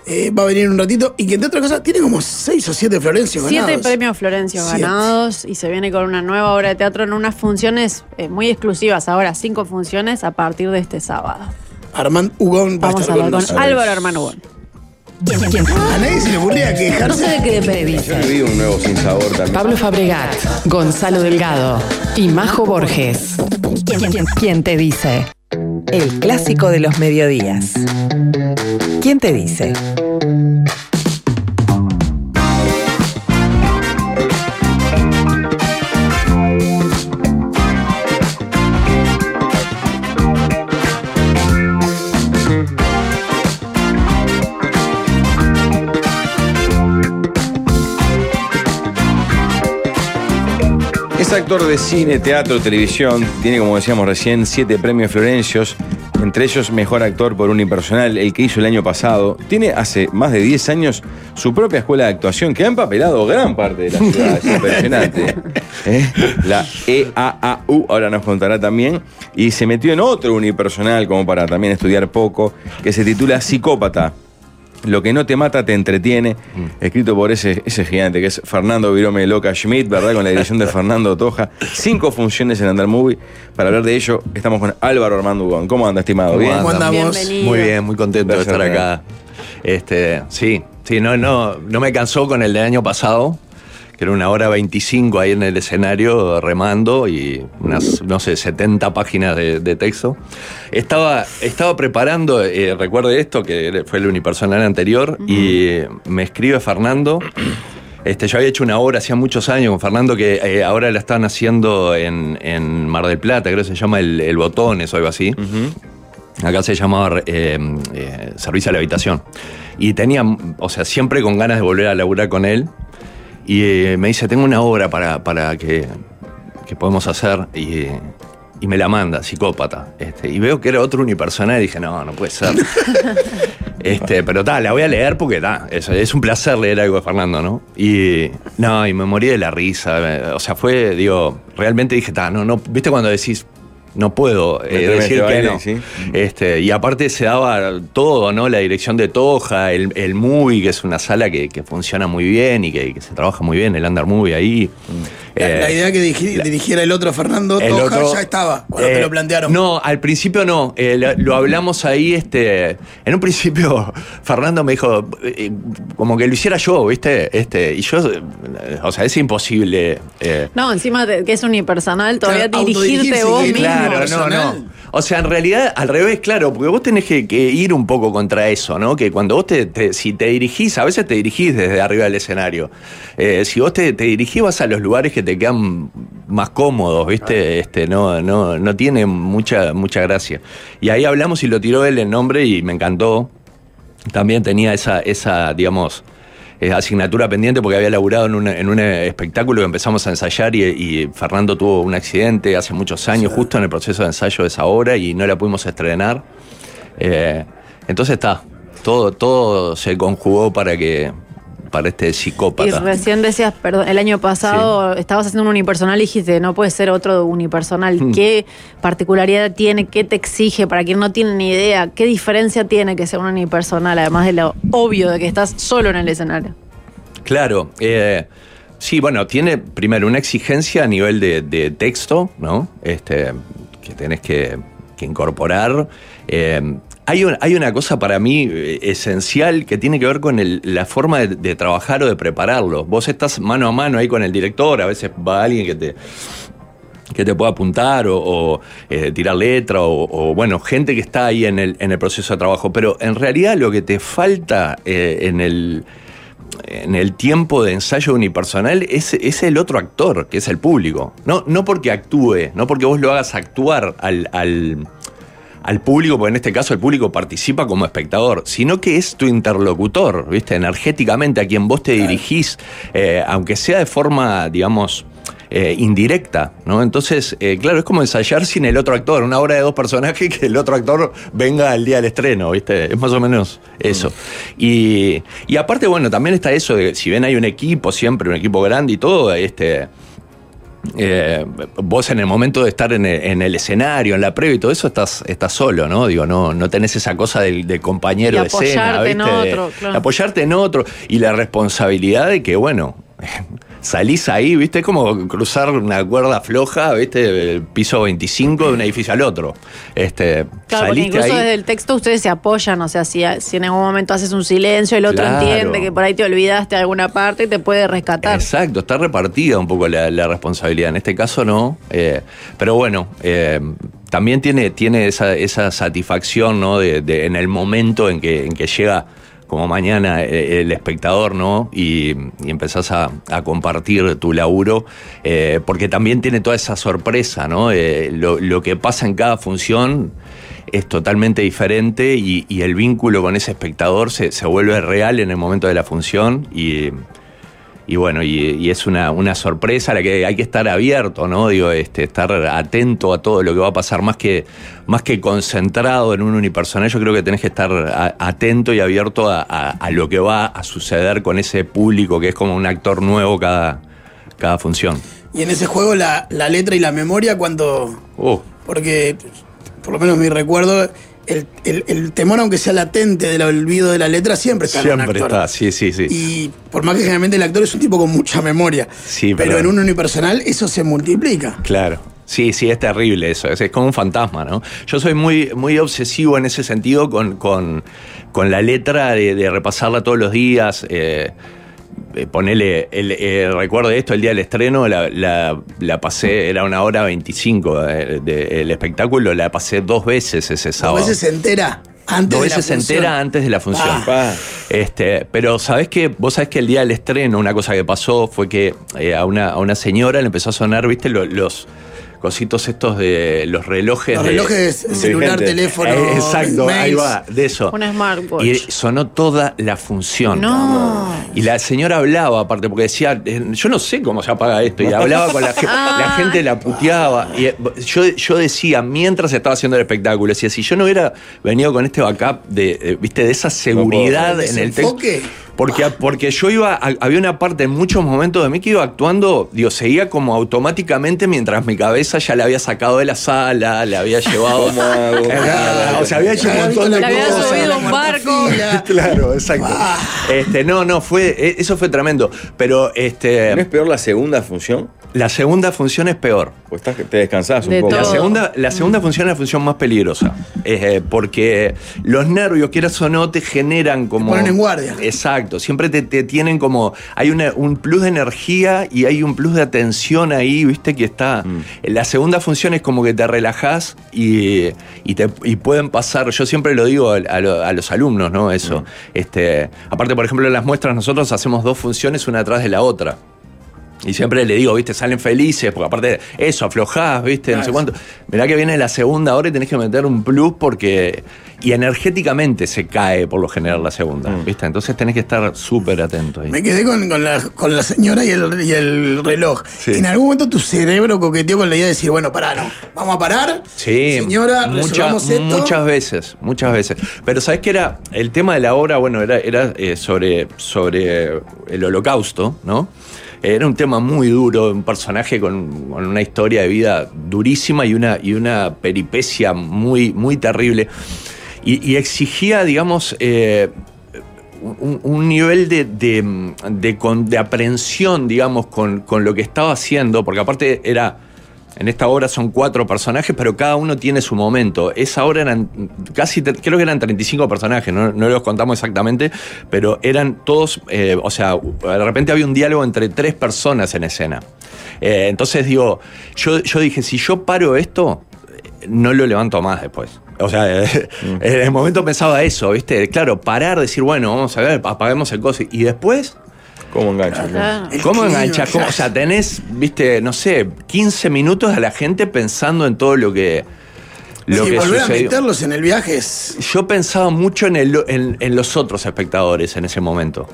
eh, va a venir un ratito y que, entre otras cosas, tiene como seis o siete Florencios Siete ganados. premios Florencio Siete. ganados y se viene con una nueva obra de teatro en unas funciones eh, muy exclusivas. Ahora, cinco funciones a partir de este sábado. Armand Hugón va a Vamos a estar hablar con nosotros. Álvaro Hermano Bon. A nadie se le ocurría No quejarse. sé de qué depende, Yo viví un nuevo sin sabor también. Pablo Fabregat, Gonzalo Delgado y Majo Borges. ¿Quién, quién- quién te dice? El clásico de los mediodías. ¿Quién te dice? Actor de cine, teatro, televisión. Tiene, como decíamos recién, siete premios Florencios. Entre ellos, mejor actor por unipersonal, el que hizo el año pasado. Tiene hace más de 10 años su propia escuela de actuación que ha empapelado gran parte de la ciudad. Es impresionante. *laughs* ¿Eh? La EAAU, ahora nos contará también. Y se metió en otro unipersonal, como para también estudiar poco, que se titula Psicópata. Lo que no te mata te entretiene, escrito por ese, ese gigante que es Fernando Virome Loca Schmidt, ¿verdad? Con la dirección de Fernando Toja. Cinco funciones en Under Movie. Para hablar de ello, estamos con Álvaro Armando Ugón. ¿Cómo anda, estimado? ¿Cómo ¿Bien? ¿Cómo anda? andamos? Bienvenido. Muy bien, muy contento de estar acá. Este, sí, sí, no, no, no me cansó con el del año pasado, que era una hora 25 ahí en el escenario remando y unas, no sé, 70 páginas de, de texto. Estaba, estaba preparando, eh, recuerdo esto, que fue el unipersonal anterior, y me escribe Fernando. Este, yo había hecho una obra hacía muchos años con Fernando que eh, ahora la están haciendo en, en Mar del Plata, creo que se llama El, El Botones o algo así. Acá se llamaba eh, eh, Servicio a la Habitación. Y tenía, o sea, siempre con ganas de volver a laburar con él. Y eh, me dice, tengo una obra para, para que, que podemos hacer. Y, y me la manda, psicópata. Este, y veo que era otro unipersonal y dije, no, no puede ser. *laughs* este, pero tal, la voy a leer porque ta, es, es un placer leer algo de Fernando, ¿no? Y no, y me morí de la risa. eh, O sea, fue, digo, realmente dije, ta, no, no, viste cuando decís, no puedo eh, decir que no. sí. Este, y aparte se daba todo, ¿no? La dirección de Toja, el, el Movie, que es una sala que, que funciona muy bien y que, que se trabaja muy bien, el Under Movie ahí. La, Eh, la idea que dirigiera el otro Fernando el Toja otro- ya estaba cuando eh, te lo plantearon. No, al principio no. Eh, lo, lo hablamos ahí, este. En un principio, *laughs* Fernando me dijo, eh, como que lo hiciera yo, ¿viste? Este, y yo, eh, o sea, es imposible. eh, No, encima de que es unipersonal, todavía Claro, dirigirte vos mismo. Claro, no. O sea, en realidad, al revés, claro, porque vos tenés que, que ir un poco contra eso, ¿no? Que cuando vos te, te- si te dirigís, a veces te dirigís desde arriba del escenario. Eh, si vos te, te dirigís, vas a los lugares que te quedan más cómodos, ¿viste? Este, no, no, no tiene mucha, mucha gracia. Y ahí hablamos y lo tiró él el nombre y me encantó. También tenía esa, esa digamos, eh, asignatura pendiente porque había laburado en, una- en un espectáculo que empezamos a ensayar y, y Fernando tuvo un accidente hace muchos años, justo en el proceso de ensayo de esa obra y no la pudimos estrenar. Eh, entonces está, todo, todo se conjugó para que, para este Y psicópata. recién decías, perdón, el año pasado estabas haciendo un unipersonal y dijiste, no puede ser otro unipersonal. Hmm. ¿Qué particularidad tiene? ¿Qué te exige? Para quien no tiene ni idea, ¿qué diferencia tiene que sea un unipersonal? Además de lo obvio de que estás solo en el escenario. Claro. eh, sí, bueno, tiene primero una exigencia a nivel de, de texto, ¿no? Este, que tenés que, que incorporar. Eh, hay, un- hay una cosa para mí eh, esencial que tiene que ver con el- la forma de, trabajar o de prepararlo. Vos estás mano a mano ahí con el director, a veces va alguien que te, que te pueda apuntar o, o, eh, tirar letra o, o, bueno, gente que está ahí en el, en el proceso de trabajo. Pero en realidad lo que te falta eh, en el en el tiempo de ensayo unipersonal es, es el otro actor, que es el público. No, no porque actúe, no porque vos lo hagas actuar al, al, al público, porque en este caso el público participa como espectador, sino que es tu interlocutor, ¿viste? Energéticamente a quien vos te dirigís, eh, aunque sea de forma, digamos, eh, indirecta, ¿no? Entonces, eh, claro, es como ensayar sin el otro actor, una obra de dos personajes *laughs* que el otro actor venga al día del estreno, ¿viste? Es más o menos eso. Y, y aparte, bueno, también está eso de, si bien hay un equipo, siempre un equipo grande y todo, este... eh, vos en el momento de estar en el, en el escenario, en la previa y todo eso, estás, estás solo, ¿no? Digo, no, no tenés esa cosa del, del compañero de escena, apoyarte en ¿viste? De- otro, claro. de apoyarte en otro. Y la responsabilidad de que, bueno, *laughs* salís ahí, ¿viste? Es como cruzar una cuerda floja, ¿viste? Del piso 25 de un edificio al otro. Este, Claro, porque incluso ahí. desde el texto ustedes se apoyan, o sea, si, si en algún momento haces un silencio, el otro Claro. entiende que por ahí te olvidaste de alguna parte y te puede rescatar. Exacto, está repartida un poco la, la responsabilidad. En este caso no. eh, pero bueno, eh, también tiene, tiene esa, esa satisfacción, ¿no? De, de- en el momento en que, en que llega como mañana eh, el espectador, ¿no? Y, y empezás a, compartir tu laburo, eh, porque también tiene toda esa sorpresa, ¿no? Eh, lo, que pasa en cada función es totalmente diferente y, y el vínculo con ese espectador se, se vuelve real en el momento de la función y, y bueno, y, y es una, una sorpresa a la que hay que estar abierto, ¿no? Digo, este, estar atento a todo lo que va a pasar, más que, más que concentrado en un unipersonal, yo creo que tenés que estar a- atento y abierto a, a- a lo que va a suceder con ese público que es como un actor nuevo cada, cada función. Y en ese juego la, la letra y la memoria cuando... Uh, Porque, por lo menos mi recuerdo, el, el- el temor, aunque sea latente del olvido de la letra, siempre está en un siempre actor. está, sí, sí, sí. Y por más que generalmente el actor es un tipo con mucha memoria. Sí, pero pero- en un unipersonal eso se multiplica. Claro. Sí, sí, es terrible eso. Es, es como un fantasma, ¿no? Yo soy muy, muy obsesivo en ese sentido con, con, con la letra de, de repasarla todos los días. eh, eh, ponele, el, eh, recuerdo de esto, el día del estreno, la, la- la pasé, era una hora 25 eh, de- el espectáculo, la pasé dos veces ese sábado. veces se entera antes Dos veces se función. entera antes de la función. Ah. Pa. Este, pero sabés que vos sabés que el día del estreno, una cosa que pasó fue que eh, a, una, a una señora le empezó a sonar, viste, Lo- los cositos estos de los relojes. Los de- relojes, celular, inteligente. teléfono. Eh, exacto, ahí va, de eso. Un smartwatch. Y sonó toda la función. No. Y la señora hablaba, aparte, porque decía, eh, yo no sé cómo se apaga esto. Y hablaba con la gente, Ah. la gente la puteaba. Y eh, yo, yo decía, mientras estaba haciendo el espectáculo, decía, si yo no hubiera venido con este backup de, viste, de esa seguridad ¿De en el texto. Porque, porque yo iba, a- había una parte en muchos momentos de mí que iba actuando, digo, seguía como automáticamente mientras mi cabeza ya la había sacado de la sala, la había llevado. *laughs* Ah, *laughs* o sea, había hecho un Había montón de visto Le había cosas. subido la un barco. *laughs* Claro, exacto. Este, no, no, fue, e- eso fue tremendo. Pero este, ¿No es peor la segunda función? la segunda función es peor. Pues estás, te descansás un De poco. La todo. segunda, la segunda función es la función más peligrosa. Eh, porque los nervios, quieras o no, te generan como. ponen en guardia. Exacto. Siempre te, te tienen como. Hay una- un plus de energía y hay un plus de atención ahí, viste, que está. En La segunda función es como que te relajás y, y, te, y pueden pasar. Yo siempre lo digo a, a lo- a los alumnos, ¿no? Eso. Este, aparte, por ejemplo, en las muestras nosotros hacemos dos funciones una atrás de la otra. Y siempre le digo, viste, salen felices, porque aparte eso, aflojás, viste, no sé cuánto. Mirá que viene la segunda hora y tenés que meter un plus porque. Y energéticamente se cae por lo general la segunda, viste. Entonces tenés que estar súper atento ahí. Me quedé con, con la, con la señora y el, y el reloj. Sí. En algún momento tu cerebro coqueteó con la idea de decir, bueno, pará, no. Vamos a parar. Sí, Señora, mucha- esto. muchas veces, muchas veces. Pero ¿sabes qué era? El tema de la obra, bueno, era, era eh, sobre, sobre el holocausto, ¿no? Era un tema muy duro, un personaje con, una historia de vida durísima y una, y una peripecia muy, muy terrible. Y, exigía, digamos, eh, un, nivel de, de, de de aprehensión, digamos, con, con lo que estaba haciendo, porque aparte era. En esta obra son cuatro personajes, pero cada uno tiene su momento. Esa obra eran casi, creo que eran 35 personajes, no, no los contamos exactamente, pero eran todos, eh, o sea, de repente había un diálogo entre tres personas en escena. Eh, entonces digo, yo, yo dije, si yo paro esto, no lo levanto más después. O sea, eh, *laughs* en el momento pensaba eso, ¿viste? Claro, parar, decir, bueno, vamos a ver, apaguemos el coso. Y después, ¿Cómo engancha? Claro. ¿cómo? ¿Cómo? O sea, tenés, viste, no sé, 15 minutos a la gente pensando en todo lo que, lo que volver a sucedió. meterlos en el viaje es. Yo pensaba mucho en, el- en- en los otros espectadores en ese momento.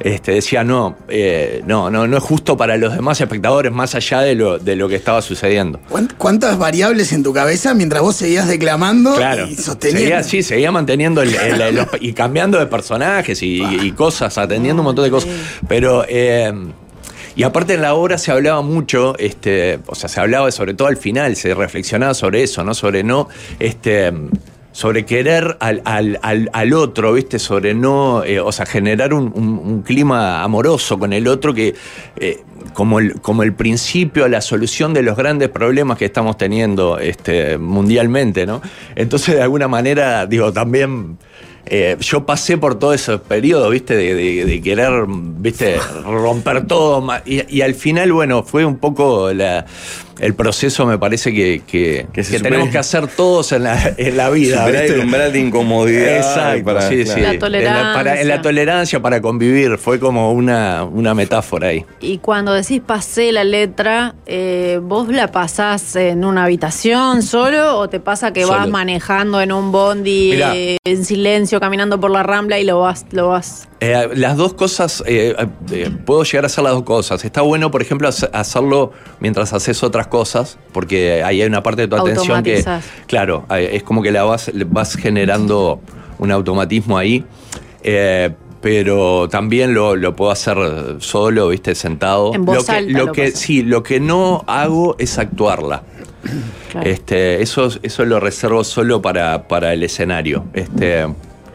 Este, decía, no, eh, no, no, no es justo para los demás espectadores más allá de lo, de lo que estaba sucediendo. ¿cuán- ¿Cuántas variables en tu cabeza mientras vos seguías declamando Claro. y sosteniendo? Seguía, sí, seguía manteniendo el- el- el- los- *laughs* y cambiando de personajes y, y cosas, atendiendo un montón de cosas. Pero. eh, y aparte en la obra se hablaba mucho, este, o sea, se hablaba sobre todo al final, se reflexionaba sobre eso, ¿no? Sobre no, este, sobre querer al, al- al- al otro, ¿viste? Sobre no, eh, o sea, generar un, un- clima amoroso con el otro que, eh, como, el, como el principio, la solución de los grandes problemas que estamos teniendo este, mundialmente, ¿no? Entonces, de alguna manera, digo, también... eh, yo pasé por todo ese periodo, ¿viste? De, de- de querer, ¿viste? Romper todo. Y, y al final, bueno, fue un poco la- el proceso, me parece que, que, tenemos que hacer todos en la, en la vida. El umbral de incomodidad. Exacto, para- sí, claro. sí. La En tolerancia. para- en la tolerancia para convivir, fue como una, una metáfora ahí. Y cuando decís pasé la letra, eh, ¿vos la pasás en una habitación solo o te pasa que vas manejando en un bondi Mirá. eh, en silencio, caminando por la rambla y lo vas, lo vas? Eh, las dos cosas, eh, eh, puedo llegar a hacer las dos cosas. Está bueno, por ejemplo, hace- hacerlo mientras haces otras cosas, porque ahí hay una parte de tu atención que, claro, es como que la vas, vas generando un automatismo ahí. Eh, pero también lo, lo puedo hacer solo, viste, sentado. En voz lo que, alta lo lo que pasas. sí, lo que no hago es actuarla. Claro. Este, eso, eso lo reservo solo para, para el escenario. Este,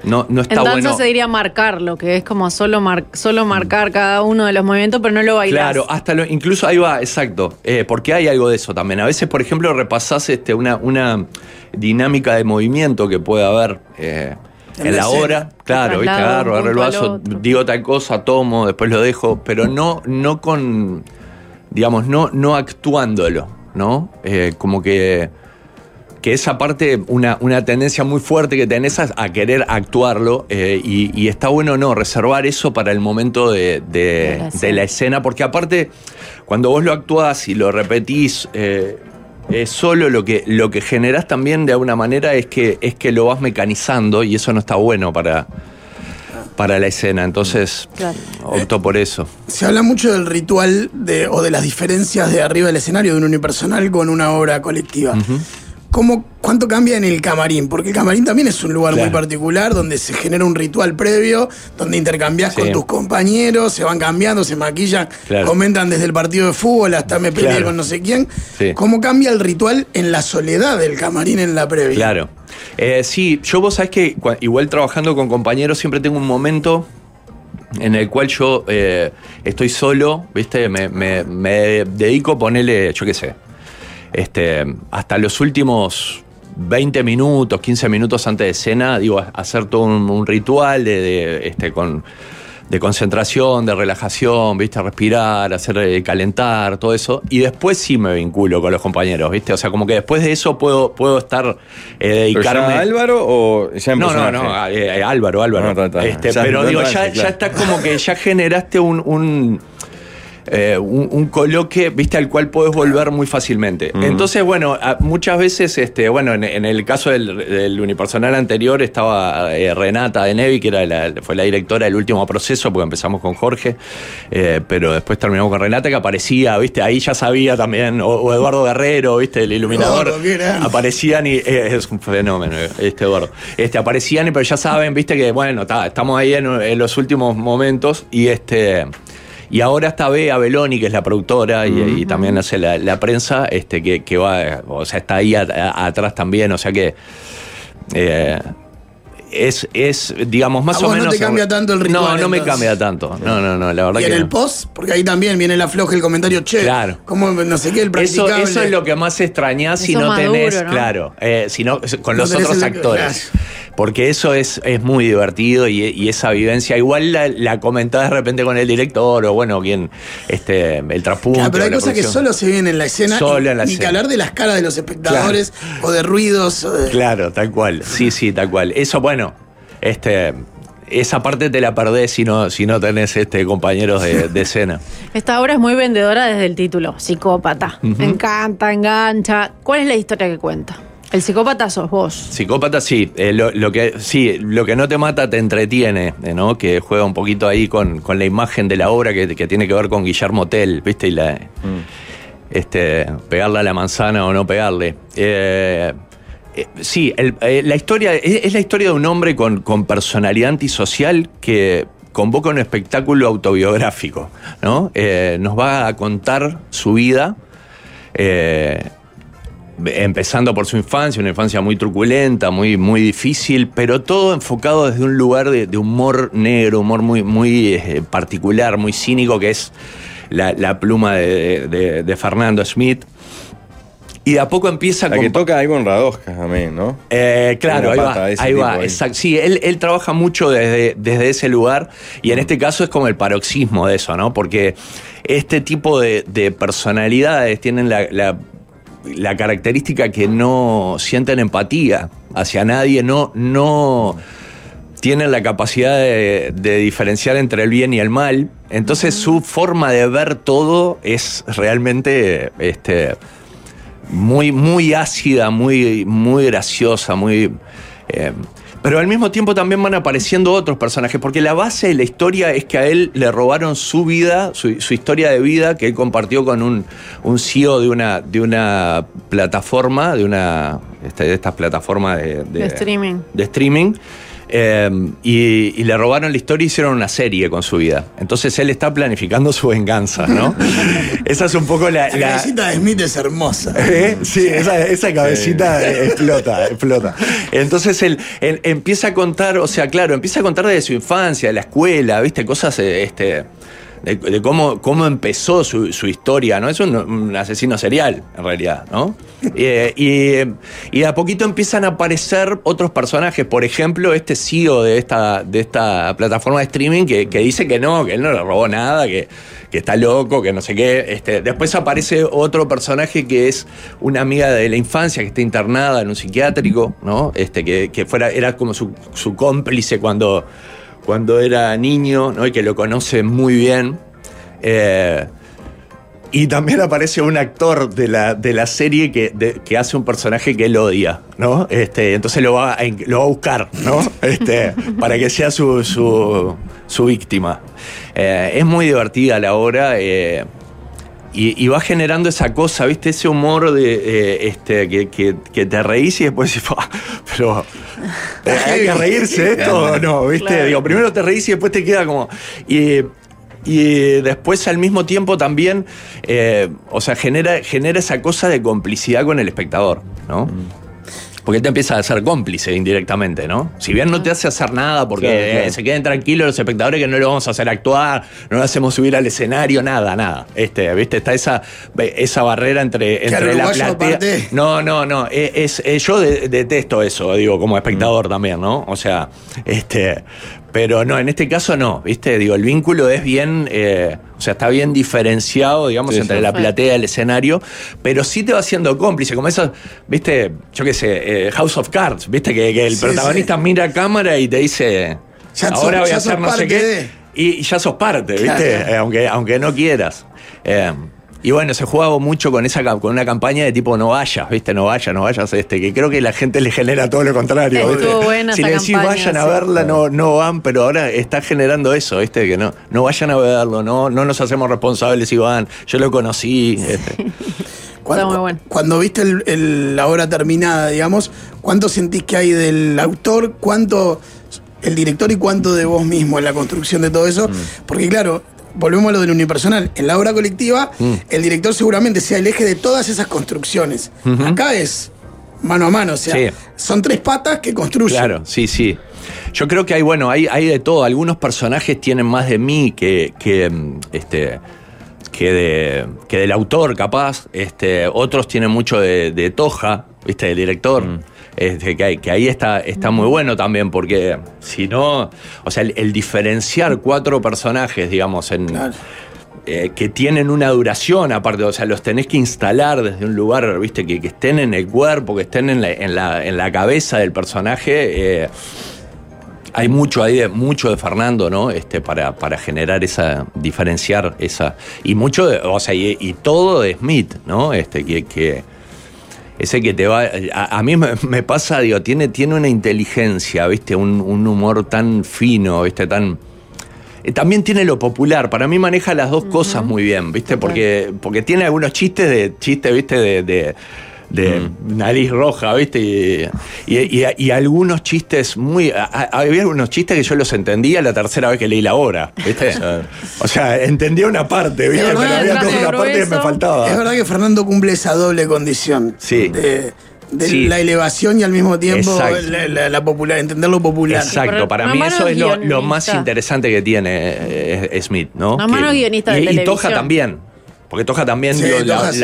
no, no está en danza bueno. se diría marcarlo, que es como solo, mar- solo marcar cada uno de los movimientos, pero no lo bailás. Claro, hasta lo, incluso ahí va, exacto. Eh, porque hay algo de eso también. A veces, por ejemplo, repasás este, una, una dinámica de movimiento que puede haber eh, En en, la hora. Claro, viste, agarro, agarro el vaso, digo tal cosa, tomo, después lo dejo, pero no, no con, digamos, no, no actuándolo, ¿no? Eh, como que que esa parte, una, una tendencia muy fuerte que tenés a, a querer actuarlo eh, y, y está bueno no, reservar eso para el momento de, de- De la de la escena, porque aparte, cuando vos lo actuás y lo repetís, eh, eh, solo lo que, lo que generás también de alguna manera es que, es que lo vas mecanizando y eso no está bueno para, para la escena, entonces Claro. opto por eso. Se habla mucho del ritual de, o de las diferencias de arriba del escenario de un unipersonal con una obra colectiva. ¿Cómo, ¿Cuánto cambia en el camarín? Porque el camarín también es un lugar muy particular donde se genera un ritual previo, donde intercambias Sí. con tus compañeros, se van cambiando, se maquillan, Claro. comentan desde el partido de fútbol hasta me peleé Claro. con no sé quién. Sí. ¿Cómo cambia el ritual en la soledad del camarín en la previa? Claro. Eh, sí, yo vos sabés que igual trabajando con compañeros siempre tengo un momento en el cual yo eh, estoy solo, ¿viste? Me, me- me dedico a ponerle, yo qué sé, este, hasta los últimos 20 minutos, 15 minutos antes de escena, digo, hacer todo un, un ritual de, de, este, con, de concentración, de relajación, ¿viste? Respirar, hacer eh, calentar, todo eso. Y después sí me vinculo con los compañeros, ¿viste? O sea, como que después de eso puedo, puedo estar, eh, ¿Pero dedicarme. ya Álvaro o ya en No, no, no, eh, eh, Álvaro, Álvaro. No. Este, Ya, pero no digo, ya, claro. ya está como que ya generaste un, un- eh, un, un coloque, viste, al cual podés volver muy fácilmente. Entonces, bueno, muchas veces, este, bueno, en, en el caso del, del unipersonal anterior estaba eh, Renata de Nevi, que era la, fue la directora del último proceso, porque empezamos con Jorge, eh, pero después terminamos con Renata, que aparecía, viste, ahí ya sabía también, o, o Eduardo Guerrero, viste, el iluminador. Grande. aparecían y eh, es un fenómeno este Eduardo. Este, aparecían y pero ya saben, viste que bueno, ta, estamos ahí en, en los últimos momentos y este y ahora está Bea Beloni, que es la productora y, y también hace la, la prensa, este, que, que va, o sea, está ahí a- a- atrás también, o sea que eh, es, es, digamos, más ¿A o vos no menos. te cambia tanto el ritual, No, no me entonces? cambia tanto. No, no, no, la verdad Y que en el no. post, porque ahí también viene la floja el comentario, che, Claro. ¿cómo no sé qué, el Eso, practicable? eso es lo que más extrañás si Eso no tenés, duro, ¿no? claro, eh, si no- con No los otros el- actores. claro. Porque eso es, es muy divertido y, y esa vivencia, igual la, la comentás de repente con el director o bueno, quien, este, el traspunto. Claro, pero hay cosas que solo se ven en la escena. Solo y- en la ni que escena. hablar de las caras de los espectadores o de ruidos. o de- Claro, tal cual. Sí, sí, tal cual. Eso, bueno, este. Esa parte te la perdés si no, si no tenés este, compañeros de, de escena. *laughs* Esta obra es muy vendedora desde el título, psicópata. Me encanta, engancha. ¿Cuál es la historia que cuenta? El psicópata sos vos. Psicópata, sí. Eh, lo, lo que, sí, lo que no te mata te entretiene, eh, ¿no? Que juega un poquito ahí con, con la imagen de la obra que, que tiene que ver con Guillermo Tell, ¿viste? Y la, este, pegarle a la manzana o no pegarle. Eh, eh, sí, el- eh, la historia es, es la historia de un hombre con, con personalidad antisocial que convoca un espectáculo autobiográfico, ¿no? Eh, nos va a contar su vida. Empezando por su infancia, una infancia muy truculenta, muy, muy difícil, pero todo enfocado desde un lugar de, de humor negro, humor muy, muy eh, particular, muy cínico, que es la, la pluma de, de- de Fernando Smith. Y de a poco empieza con... que toca con Radosca también, ¿no? Eh, claro, ahí va, ahí va, ahí. exacto. Sí, él, él trabaja mucho desde, desde ese lugar y en este caso es como el paroxismo de eso, ¿no? Porque este tipo de, de personalidades tienen la, la- la característica que no sienten empatía hacia nadie, no, no tienen la capacidad de, diferenciar entre el bien y el mal. Entonces su forma de ver todo es realmente este, muy, muy ácida, muy, muy graciosa, muy. eh, pero al mismo tiempo también van apareciendo otros personajes, porque la base de la historia es que a él le robaron su vida, su, su historia de vida, que él compartió con un, un CEO de una, de una plataforma, de una este, de estas plataformas de, De streaming. de streaming. Eh, y, y le robaron la historia y hicieron una serie con su vida. Entonces él está planificando su venganza, ¿no? *laughs* Esa es un poco la, La la- cabecita de Smith es hermosa. ¿Eh? Sí, esa, esa cabecita explota, explota. Entonces él, él empieza a contar, o sea, claro, empieza a contar de su infancia, de la escuela, ¿viste? Cosas, este. De, cómo, cómo empezó su, su historia, ¿no? Es un, asesino serial, en realidad, ¿no? *laughs* Eh, y, y a poquito empiezan a aparecer otros personajes. Por ejemplo, este CEO de esta, de esta plataforma de streaming que, que dice que no, que él no le robó nada, que, que está loco, que no sé qué. Este, después aparece otro personaje que es una amiga de la infancia que está internada en un psiquiátrico, ¿no? Este, que, que fuera, era como su, su cómplice cuando, cuando era niño, ¿no? Y que lo conoce muy bien. Eh, y también aparece un actor de la, de la serie que, de- que hace un personaje que él odia, ¿no? Este, entonces lo va, a, lo va a buscar, ¿no? *laughs* Este, para que sea su, su, su víctima. Eh, es muy divertida la obra. eh, y, y va generando esa cosa, ¿viste? Ese humor de eh, este, que, que- que te reís y después dices, *laughs* "Fua, pero eh, *laughs* hay que reírse de esto o no, ¿viste? Claro. Digo, primero te reís y después te queda como. Y, y después al mismo tiempo también, eh, o sea, genera, genera esa cosa de complicidad con el espectador, ¿no? Porque él te empieza a ser cómplice indirectamente, ¿no? Si bien no te hace hacer nada porque Claro, claro. eh, se queden tranquilos los espectadores que no lo vamos a hacer actuar, no lo hacemos subir al escenario, nada, nada. Este, ¿viste? Está esa, esa barrera entre, entre la platea. aparte. No, no, no. Es, es- es- yo de- detesto eso, digo, como espectador también, ¿no? O sea, este. Pero no, en este caso no, ¿viste? Digo, el vínculo es bien. eh, o sea, está bien diferenciado, digamos, Sí, entre sí. la platea y el escenario, pero sí te va haciendo cómplice, como eso, ¿viste? Yo qué sé, eh, House of Cards, ¿viste? Que, que el Sí, protagonista mira a cámara y te dice. Ya ahora sos- voy a hacer no sé qué. de- Y, y ya sos parte, ¿viste? Claro. Eh, aunque, aunque no quieras. Y bueno, se jugaba mucho con esa con una campaña de tipo no vayas, ¿viste? No vayas, no vayas, este, que creo que la gente le genera todo lo contrario. Estuvo ¿viste? buena si esa le decís campaña, vayan a verla, no, no van, pero ahora está generando eso, ¿viste? Que no, no vayan a verlo, no, no nos hacemos responsables si van. Yo lo conocí. este. *laughs* Cuando, muy bueno. cuando viste el- el- la obra terminada, digamos, ¿cuánto sentís que hay del autor? ¿Cuánto el director y cuánto de vos mismo en la construcción de todo eso? Porque claro, volvemos a lo del unipersonal. En la obra colectiva, el director seguramente sea el eje de todas esas construcciones. Acá es mano a mano, o sea, Sí. son tres patas que construyen. Claro, sí, sí. Yo creo que hay, bueno, hay, hay de todo. Algunos personajes tienen más de mí que, que, mm, este, que, de, que del autor, capaz. Este, otros tienen mucho de, de Toja, ¿viste? Del director. Este, que, hay- que ahí está, está muy bueno también, porque si no, o sea, el, el diferenciar cuatro personajes, digamos, en, Claro. eh, que tienen una duración aparte, o sea, los tenés que instalar desde un lugar, viste, que, que estén en el cuerpo, que estén en la, en la, en la cabeza del personaje. eh, hay mucho ahí, de, mucho de Fernando, ¿no? Este, para, para generar esa, diferenciar esa. Y mucho, de- o sea, y, y todo de Smith, ¿no? Este, que, que ese que te va. A, a mí me, me pasa, digo, tiene, tiene una inteligencia, ¿viste? Un, un humor tan fino, ¿viste? Tan. eh, También tiene lo popular. Para mí maneja las dos cosas muy bien, ¿viste? Porque, porque tiene algunos chistes de. Chistes, ¿viste? De. de- de nariz roja, ¿viste? Y, y- y- y algunos chistes muy. a- a- había algunos chistes que yo los entendía la tercera vez que leí la obra, ¿viste? o sea, entendía una parte, ¿viste? Pero había toda una parte que me faltaba. Es verdad que Fernando cumple esa doble condición. Sí. De, de Sí. la elevación y al mismo tiempo la, la- la popular, entender lo popular. Exacto, para mí eso es lo, lo más interesante que tiene eh, Smith, ¿no? Que- mano guionista de y, y televisión. Toja también. Porque Toja también Sí, digo, la- Toja sí.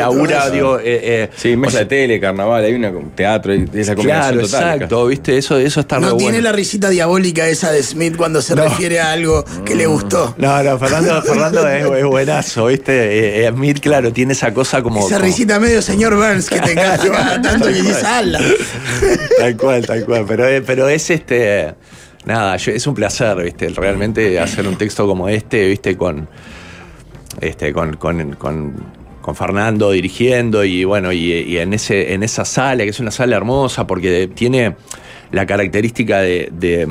digo, eh, eh, Sí, o mesa sea, de tele, carnaval, hay una teatro y esa combinación Claro, total. exacto, viste, eso, eso está re No tiene bueno. la risita diabólica esa de Smith cuando se refiere a algo que le gustó. No, no, Fernando, Fernando es, es buenazo, ¿viste? Eh, eh, Smith, claro, tiene esa cosa como. Esa como- risita medio señor Burns que te *laughs* encanta tanto que dices ala. *laughs* Tal cual, tal cual. Pero, eh, pero es este. Nada, yo- es un placer, ¿viste? Realmente hacer un texto como este, ¿viste? Con. Este, con, con, con- con Fernando dirigiendo y bueno, y, y en, ese, en esa sala, que es una sala hermosa porque tiene la característica de, de,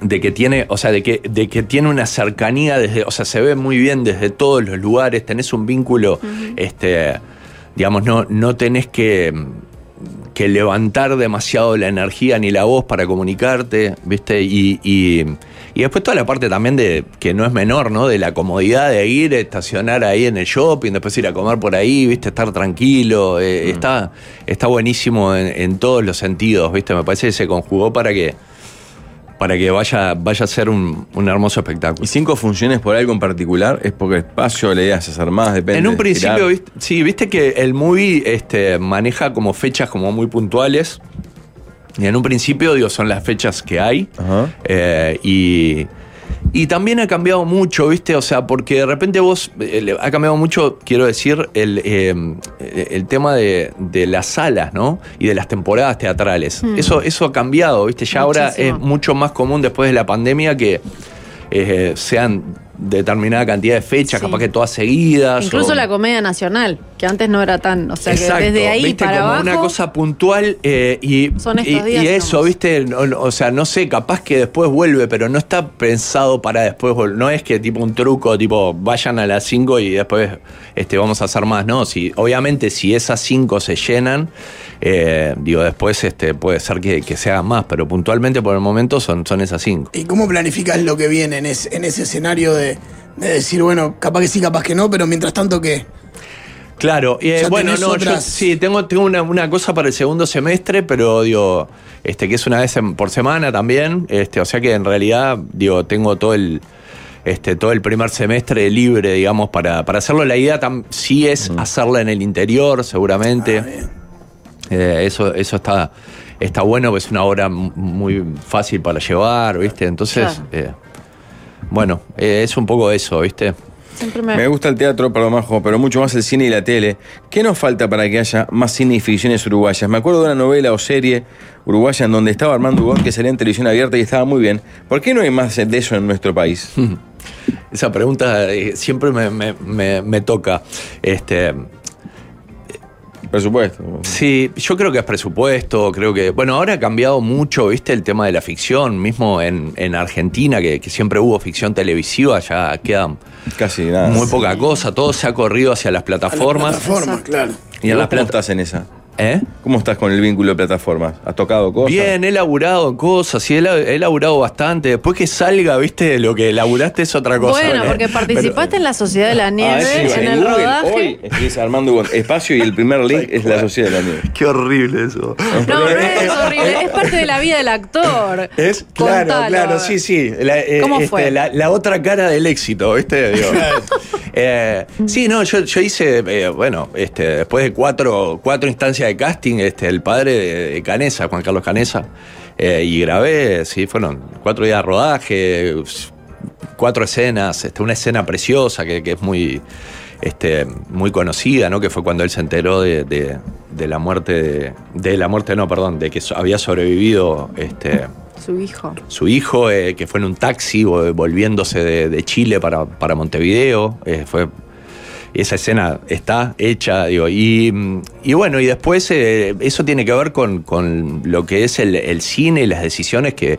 de que tiene, o sea, de que, de que tiene una cercanía desde, o sea, se ve muy bien desde todos los lugares, tenés un vínculo, este, digamos, no, no tenés que, que levantar demasiado la energía ni la voz para comunicarte, ¿viste? Y, y, y después toda la parte también de, que no es menor, ¿no? De la comodidad de ir, estacionar ahí en el shopping, después ir a comer por ahí, ¿viste? Estar tranquilo, eh, está, está buenísimo en, en todos los sentidos, ¿viste? Me parece que se conjugó para que, para que vaya, vaya a ser un, un hermoso espectáculo. ¿Y cinco funciones por algo en particular? ¿Es porque el espacio, la idea es hacer más? Depende. En un principio, viste, sí, viste que el movie este, maneja como fechas como muy puntuales. Y en un principio, digo, son las fechas que hay. Ajá. Eh, y, y también ha cambiado mucho, ¿viste? O sea, porque de repente vos. eh, ha cambiado mucho, quiero decir, el, eh, el tema de, de las salas, ¿no? Y de las temporadas teatrales. Eso, eso ha cambiado, ¿viste? Ya ahora es mucho más común después de la pandemia que eh, sean determinada cantidad de fechas, Sí. capaz que todas seguidas. Incluso o- la comedia nacional, que antes no era tan. O sea, Exacto, que desde ahí ¿viste? para como abajo. una cosa puntual eh, y, Son estos días y eso. ¿viste? No- no, o sea, no sé, capaz que después vuelve, pero no está pensado para después volver. No es que tipo un truco, tipo vayan a las 5 y después este, vamos a hacer más, ¿no? Si, obviamente, si esas 5 se llenan, eh, digo, después este, puede ser que, que se hagan más, pero puntualmente por el momento son, son esas 5. ¿Y cómo planificas lo que viene en ese escenario de, de decir, bueno, capaz que sí, capaz que no, pero mientras tanto, ¿qué? Claro, eh, bueno, no, yo sí, tengo, tengo una, una cosa para el segundo semestre, pero digo, este, que es una vez en- por semana también, este, o sea que en realidad, digo, tengo todo el, este, todo el primer semestre libre, digamos, para, para hacerlo. La idea tam- sí es hacerla en el interior, seguramente. Ah. Eh, eso, eso está, está bueno, pues es una obra m- muy fácil para llevar, ¿viste? Entonces, Claro. eh, bueno, eh, es un poco eso, ¿viste? Siempre me. Me gusta el teatro, perdón, Majo, pero mucho más el cine y la tele. ¿Qué nos falta para que haya más cine y ficciones uruguayas? Me acuerdo de una novela o serie uruguaya en donde estaba Armando Ugón que salía en televisión abierta y estaba muy bien. ¿Por qué no hay más de eso en nuestro país? *laughs* esa pregunta eh, siempre me, me- me- me toca. Este, Presupuesto. Sí, yo creo que es presupuesto, creo que, bueno, ahora ha cambiado mucho, viste, el tema de la ficción, mismo en, en Argentina, que, que siempre hubo ficción televisiva, ya queda Casi nada. muy poca cosa, todo se ha corrido hacia las plataformas. Plataformas, claro. ¿Y en en las ¿Cómo plata- estás en esa? ¿Eh? ¿Cómo estás con el vínculo de plataformas? ¿Has tocado cosas? Bien, he laburado en cosas, sí, he, la- he laburado bastante. Después que salga, viste, lo que laburaste es otra cosa. Bueno, porque participaste en la Sociedad de la Ah, Nieve, sí, en el Google rodaje. Hoy escribís Armando Espacio y el primer link es la Sociedad de la Nieve. Qué horrible eso. No, no es *laughs* horrible, es parte de la vida del actor. Es claro, Contalo. claro, sí, sí. La, eh, ¿Cómo este, fue? La, la otra cara del éxito, ¿viste? Digo. Eh, sí, no, yo, yo hice, eh, bueno, este, después de cuatro, cuatro instancias de casting, este, el padre de, Canesa, Juan Carlos Canesa, eh, y grabé, sí, fueron cuatro días de rodaje, cuatro escenas, este, una escena preciosa que, que es muy, este, muy conocida, ¿no? Que fue cuando él se enteró de, de- de la muerte, de, de la muerte, no, perdón, de que había sobrevivido, este, Su hijo. su hijo, eh, que fue en un taxi vo- volviéndose de, de Chile para, para Montevideo. eh, fue, esa escena está hecha, digo, y, y bueno, y después eh, eso tiene que ver con, con lo que es el cine y las decisiones que,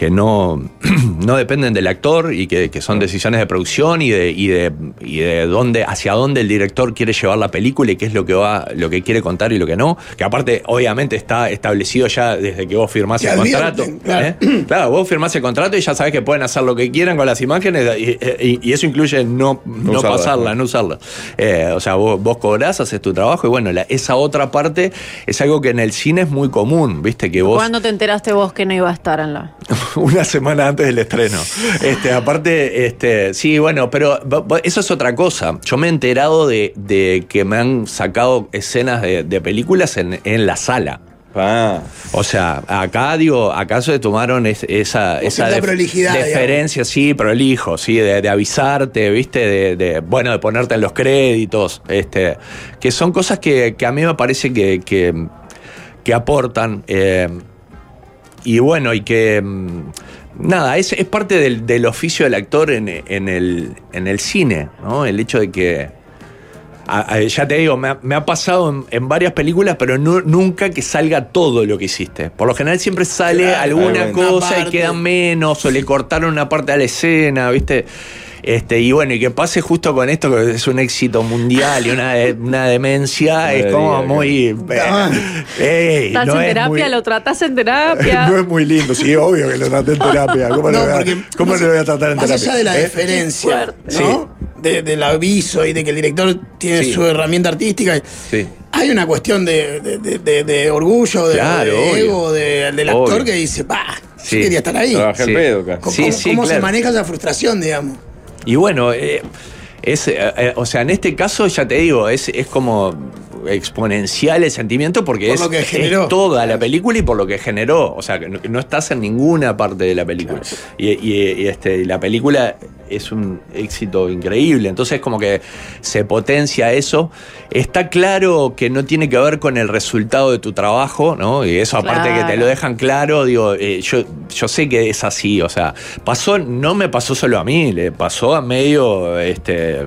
que no, *clears throat* no dependen del actor y que, que son decisiones de producción y de, y de, y de dónde, hacia dónde el director quiere llevar la película y qué es lo que va, lo que quiere contar y lo que no. Que aparte, obviamente, está establecido ya desde que vos firmás el advierten, contrato. claro. ¿eh? *clears throat* Claro, vos firmás el contrato y ya sabés que pueden hacer lo que quieran con las imágenes y, y- y eso incluye no, no usarlas, pasarlas, ¿no? no usarlas. Eh, o sea, vos, vos cobrás, haces tu trabajo y bueno, la- esa otra parte es algo que en el cine es muy común, viste, que vos ¿Cuándo te enteraste vos que no iba a estar en la.? *laughs* *laughs* una semana antes del estreno. Este, aparte, este, sí, bueno, pero eso es otra cosa. Yo me he enterado de, de que me han sacado escenas de, de películas en, en la sala. Ah, O sea, acá digo, acaso se tomaron es- esa, esa def- prolijidad, deferencia, sí, prolijo, sí, de, de avisarte, viste, de, de, bueno, de ponerte en los créditos, este, que son cosas que, que a mí me parece que, que, que aportan. eh, y bueno, y que mm, nada, es, es parte del, del oficio del actor en, en el, en el cine, ¿no? El hecho de que a- a- ya te digo, me ha, me ha pasado en, en varias películas, pero nu- nunca que salga todo lo que hiciste. Por lo general siempre sale Claro, alguna cosa y queda menos, o le cortaron una parte de la escena, ¿viste? Este, y bueno, y que pase justo con esto, que es un éxito mundial y una, de- una demencia, No es como diga, muy. Ah. ey, ¿Estás no en es terapia? muy- ¿Lo tratás en terapia? *laughs* no es muy lindo, sí, obvio que lo traté en terapia. ¿Cómo, No, lo, voy a, porque cómo más- lo voy a tratar en más terapia? allá de la ¿Eh? diferencia. ¿no? De- del aviso y de que el director tiene Sí. su herramienta artística. Sí. Hay una cuestión de, de- de- de- de orgullo, de, Claro, ego de- del actor Obvio. que dice, pa, Sí. yo quería estar ahí. trabajé Sí. el pedo. ¿Cómo, Sí, cómo- sí, cómo se claro. maneja esa frustración, digamos? Y bueno, eh, es, eh, eh, o sea, en este caso ya te digo, es, es como exponencial el sentimiento porque Por es, lo que es generó. toda la película y por lo que generó. O sea, que no, no estás en ninguna parte de la película. Y, y- y, este, y la película es un éxito increíble. Entonces, como que se potencia eso. Está claro que no tiene que ver con el resultado de tu trabajo, ¿no? Y eso, aparte que te lo dejan claro, digo, eh, yo, yo sé que es así. O sea, pasó, no me pasó solo a mí, le pasó a medio. Este,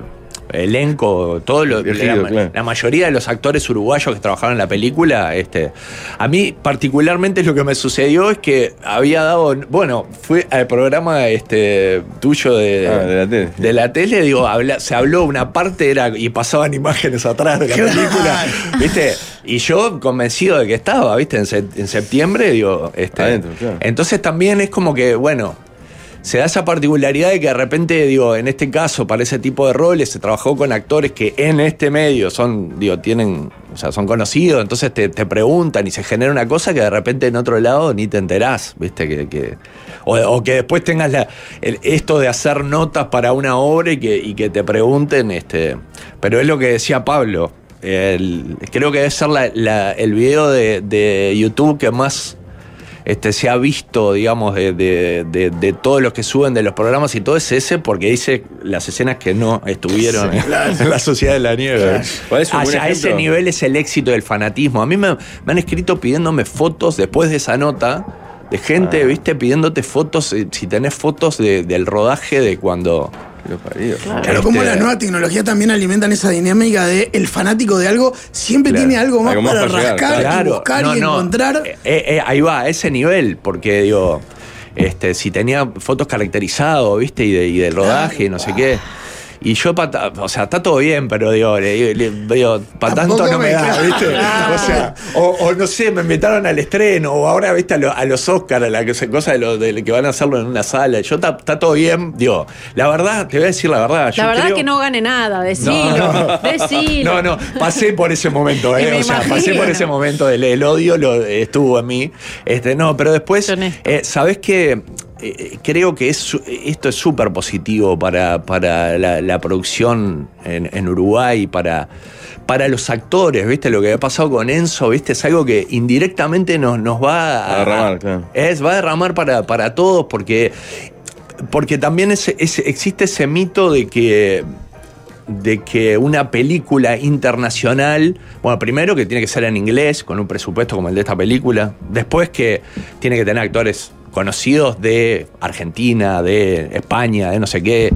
elenco, todo lo, Elegido, la, claro. la mayoría de los actores uruguayos que trabajaron en la película, este, a mí particularmente lo que me sucedió es que había dado, bueno, fue al programa este tuyo de, Ah, de la tele. de la tele, digo, habla- se habló una parte era y pasaban *laughs* imágenes atrás de la Claro. película, ¿viste? Y yo convencido de que estaba, ¿viste? En, se- en septiembre, digo, este, Adentro, claro. entonces también es como que, bueno, se da esa particularidad de que de repente, digo, en este caso, para ese tipo de roles, se trabajó con actores que en este medio son, digo, tienen, o sea, son conocidos, entonces te, te preguntan y se genera una cosa que de repente en otro lado ni te enterás, ¿viste? Que, que- o, o que después tengas la, el- esto de hacer notas para una obra y que, y que te pregunten, este. Pero es lo que decía Pablo. creo que debe ser la- el video de, de YouTube que más este, se ha visto, digamos, de, de- de- de todos los que suben de los programas y todo es ese, porque dice las escenas que no estuvieron en, en la Sociedad de la Nieve. ¿Cuál es un Ah, buen ya, a ese nivel es el éxito del fanatismo. A mí me, me han escrito pidiéndome fotos después de esa nota, de gente, Ah. viste, pidiéndote fotos, eh, si tenés fotos de- del rodaje de cuando... Lo parió. Claro, como Este- las nuevas tecnologías también alimentan esa dinámica de el fanático de algo siempre Claro, tiene algo más algo más para para llegar, rascar, y buscar no, y no. encontrar. Eh, eh, ahí va, a ese nivel, porque digo, este, si tenía fotos caracterizadas, ¿viste? Y de, y del rodaje, y no sé qué. Y yo, pata- o sea, está todo bien, pero digo, le, le- digo para tanto no me me- da, ¿viste? *laughs* O sea, o, o no sé, me invitaron al estreno, o ahora, ¿viste? A, lo- a los Oscars, a la cosa de, lo, de que van a hacerlo en una sala. Yo, está está todo bien, digo, la verdad, te voy a decir la verdad. yo La verdad creo- que no gane nada, decilo, no. *laughs* decilo. No, no, pasé por ese momento, *laughs* eh, o sea, pasé por ese momento del el odio, lo, estuvo en mí. Este, no, pero después, eh, ¿sabés qué? Eh, creo que es, esto es súper positivo para, para la, la producción en, en Uruguay, para, para los actores, ¿viste? Lo que ha pasado con Enzo, ¿viste? Es algo que indirectamente nos, nos va A derramar, claro. Es, va a derramar para, para todos, porque, porque también existe ese mito de que de que una película internacional, bueno, primero que tiene que ser en inglés, con un presupuesto como el de esta película, después que tiene que tener actores conocidos de Argentina, de España, de no sé qué.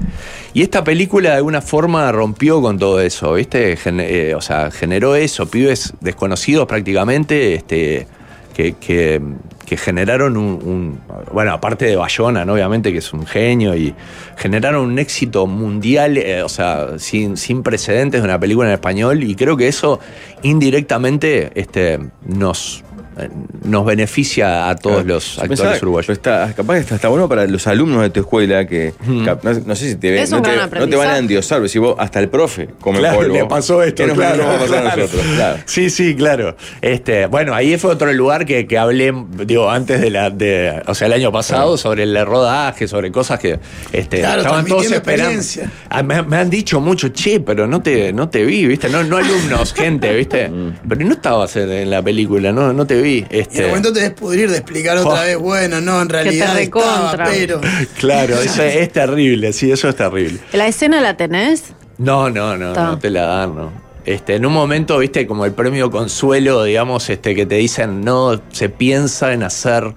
Y esta película de alguna forma rompió con todo eso, ¿viste? Eh, o sea, generó eso, pibes desconocidos prácticamente, este, que, que- generaron un, Bueno, aparte de Bayona, ¿no? obviamente, que es un genio, y generaron un éxito mundial, eh, o sea, sin, sin precedentes de una película en español, y creo que eso indirectamente este, nos, nos beneficia a todos Claro. los actores pensaba, uruguayos. Está, capaz que está, está bueno para los alumnos de tu escuela que cap- no, no sé si te ven, no te, gran no te van a endiosar, pero si vos hasta el profe come Claro, polvo. le pasó esto, ¿qué nos- claro, nos va a pasar a claro. nosotros? Claro. *laughs* Sí, sí, claro. Este, bueno, ahí fue otro lugar que, que hablé, digo, antes de la, de, o sea, el año pasado, sobre el rodaje, sobre cosas que este, Claro, estaban todos esperando. Ah, me, me han dicho mucho, che, pero no te, no te vi, ¿viste? No, no alumnos, *laughs* gente, ¿viste? Pero no estabas en, en la película, no, no te vi. Y en Este, el momento te des pudrir de explicar otra Jo. vez, bueno, no, en te realidad estaba, recontra. pero. claro, *laughs* eso es terrible, sí, eso es terrible. ¿La escena la tenés? No, no, no, Ta. no te la dan, no. Este, en un momento, viste, como el premio consuelo, digamos, este, que te dicen, no, se piensa en hacer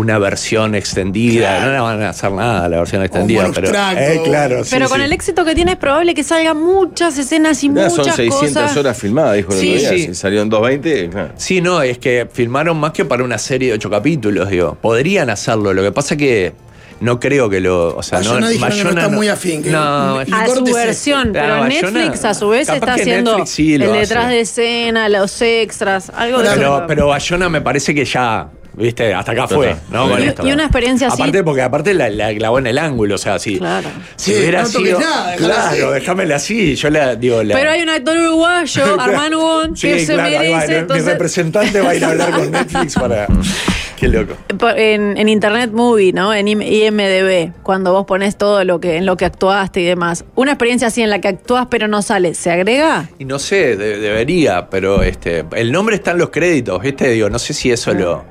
una versión extendida. Claro. No la van a hacer nada, la versión extendida, pero. eh, claro, sí, Pero con sí. el éxito que tiene es probable que salgan muchas escenas y Ya muchas son 600 cosas. horas filmadas, dijo el Sí, otro día. sí. Si salió en 220, claro. Sí, no, es que filmaron más que para una serie de ocho capítulos, digo. Podrían hacerlo, lo que pasa que no creo que lo. O sea, Bayona no, dijeron que no está muy afín, que no, el a su es versión, pero Ah, Bayona- Netflix a su vez está haciendo sí el hace. detrás de escena, los extras, algo de Claro, eso. Pero, pero Bayona me parece que ya, viste, hasta acá fue. Y- Con y esto. una experiencia así- Aparte, porque aparte la, la clavó en el ángulo, o sea, si, Claro. si Sí, hubiera no sido. nada, claro, déjamela así, yo la digo. La, Pero hay un actor uruguayo, *laughs* Armando Won, Sí, que se ahí va, merece. mi representante va a ir a hablar con Netflix para. *laughs* Qué loco. En, en Internet Movie, ¿no? En IM- IMDB, cuando vos pones todo lo que en lo que actuaste y demás. Una experiencia así en la que actúas pero no sale, ¿se agrega? Y no sé, de- debería, pero este, el nombre está en los créditos, ¿viste? Digo, no sé si eso lo.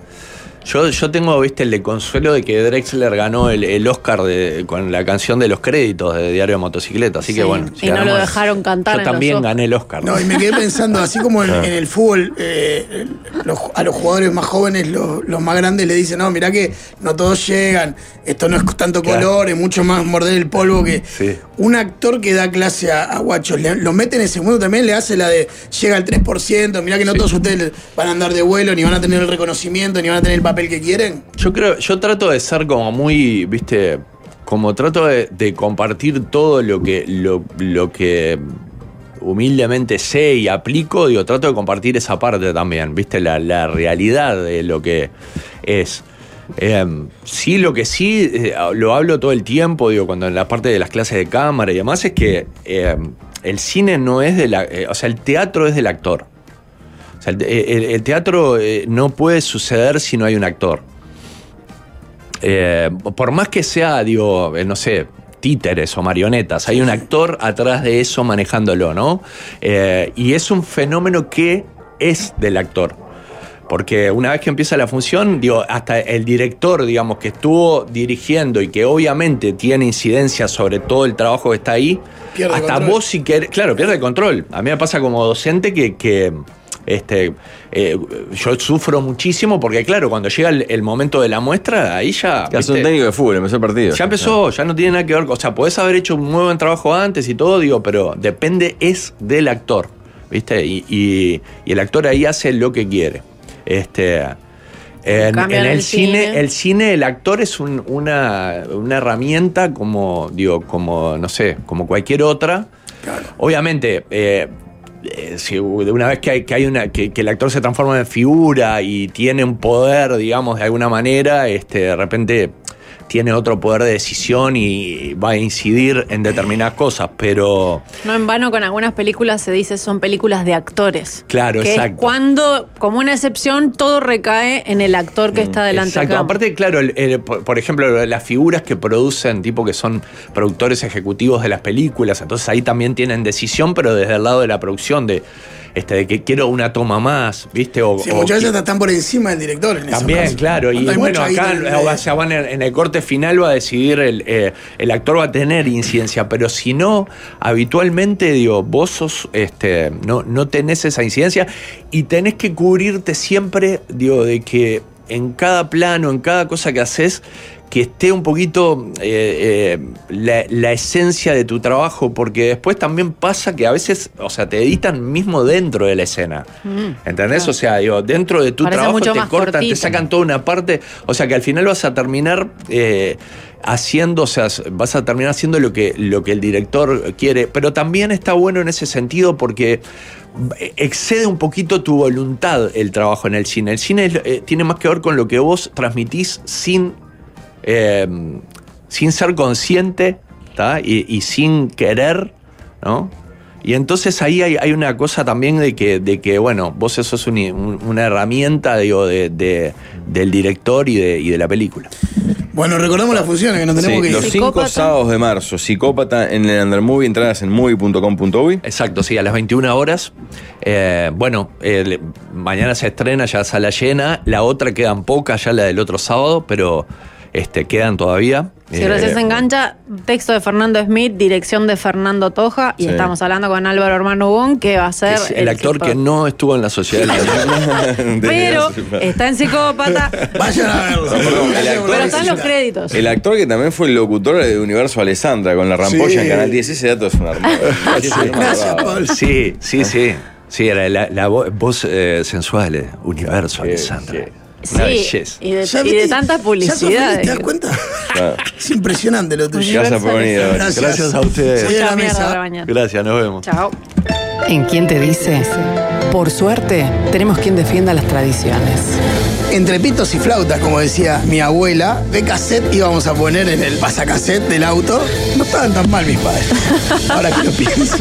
Yo, yo tengo, viste, el de consuelo de que Drexler ganó el, el Oscar de- con la canción de los créditos de Diario de Motocicleta, así Sí, que bueno. y no lo dejaron cantar Yo en también gané el Oscar. No, y me quedé pensando, así como en, *laughs* en el fútbol, eh, los- a los jugadores más jóvenes, los, los más grandes le dicen, no, mirá que no todos llegan, esto no es tanto Claro. color, es mucho más morder el polvo que Sí. un actor que da clase a, a guachos, le- lo mete en ese mundo también, le hace la de llega al 3%, mirá que no todos ustedes van a andar de vuelo, ni van a tener el reconocimiento, ni van a tener el papel que quieren. Yo creo, yo trato de ser como muy, viste, como trato de, compartir todo lo que, lo, lo que humildemente sé y aplico, digo, trato de compartir esa parte también, viste, la, la realidad de lo que es. Eh, sí, lo que sí, eh, lo hablo todo el tiempo, digo, cuando en la parte de las clases de cámara y demás, es que eh, el cine no es de la. eh, o sea, el teatro es del actor. O sea, el, el- el teatro eh, no puede suceder si no hay un actor. Eh, por más que sea, digo, eh, no sé, títeres o marionetas, hay un actor atrás de eso manejándolo, ¿no? Eh, y es un fenómeno que es del actor. Porque una vez que empieza la función, digo, hasta el director, digamos, que estuvo dirigiendo y que obviamente tiene incidencia sobre todo el trabajo que está ahí, Pierde hasta control. vos si querés, claro, pierde el control. A mí me pasa como docente que, que Este, eh, yo sufro muchísimo porque, claro, cuando llega el, el momento de la muestra, ahí ya. Que hace un técnico de fútbol, empezó el partido. Ya empezó, ya no tiene nada que ver. O sea, podés haber hecho un muy buen trabajo antes y todo, digo, pero depende es del actor, ¿viste? Y, y- y el actor ahí hace lo que quiere. Este. En, el, el cine, cine- el cine, el actor es un- una, una herramienta como, digo, como, no sé, como cualquier otra. Obviamente, eh, de una vez que hay, que hay una que, que el actor se transforma en figura y tiene un poder, digamos, de alguna manera, este, de repente tiene otro poder de decisión y va a incidir en determinadas cosas, pero No en vano con algunas películas se dice son películas de actores. Claro, que exacto. Es cuando, como una excepción, todo recae en el actor que está delante Exacto. Aparte, claro, el- el- por, por ejemplo, las figuras que producen, tipo que son productores ejecutivos de las películas, entonces ahí también tienen decisión, pero desde el lado de la producción, de, este, de que quiero una toma más, ¿viste? O, Sí, o muchas veces están por encima del director en También, claro. Y Cuando bueno, acá o sea, van en, en el corte final va a decidir el, eh, el actor va a tener incidencia, pero si no, habitualmente, digo, vos sos, este, no, no tenés esa incidencia y tenés que cubrirte siempre, digo, de que en cada plano, en cada cosa que haces, que esté un poquito eh, eh, la, la esencia de tu trabajo, porque después también pasa que a veces, o sea, te editan mismo dentro de la escena. ¿Entendés? O sea, digo, dentro de tu Mm, Parece trabajo te cortan, te sacan toda una parte. O sea, que al final vas a terminar eh, haciendo, o sea, vas a terminar haciendo lo que, lo que el director quiere. Pero también está bueno en ese sentido porque excede un poquito tu voluntad el trabajo en el cine. El cine es- tiene más que ver con lo que vos transmitís sin, eh, sin ser consciente y, y sin querer, ¿no? Y entonces ahí hay, hay una cosa también de que, de que, bueno, vos sos un- un- una herramienta, digo, de, de- del director y de, y de la película. Bueno, recordamos las funciones que nos tenemos Sí, que los ir. cinco Psicópata. sábados de marzo, Psicópata en el Undermovie, entradas en movie.com.uy. Exacto, sí, a las 21 horas. Eh, bueno, eh, mañana se estrena ya sala llena. La otra quedan pocas, ya la del otro sábado, pero este, quedan todavía. Si Eh, recién se engancha, texto de Fernando Smith, dirección de Fernando Toja, y Sí. estamos hablando con Álvaro Hermano Bon, que va a ser es el actor que no estuvo en la sociedad del *laughs* Niño. *laughs* Pero está en psicópata, Vayan a verlo. pero están los créditos. El actor que también fue el locutor de Universo Alessandra con la rampolla Sí. en Canal 10. Ese dato es. *laughs* Gracias, Pablo. Sí, sí, sí. Sí, era la, la vo- voz eh, sensual, eh, Universo, Alessandra. Sí, belleza. y de, Ya y de viste, tanta ya sos publicidad. feliz, ¿Te das cuenta? *laughs* Claro. Es impresionante lo tuyo. Gracias por venir. Gracias. Gracias a ustedes. La mesa. Gracias, nos vemos. Chao. ¿En quién te dice? Por suerte, tenemos quien defienda las tradiciones. Entre pitos y flautas, como decía mi abuela, de cassette íbamos a poner en el pasacassette del auto. No estaban tan mal mis padres. *laughs* Ahora que lo pienso.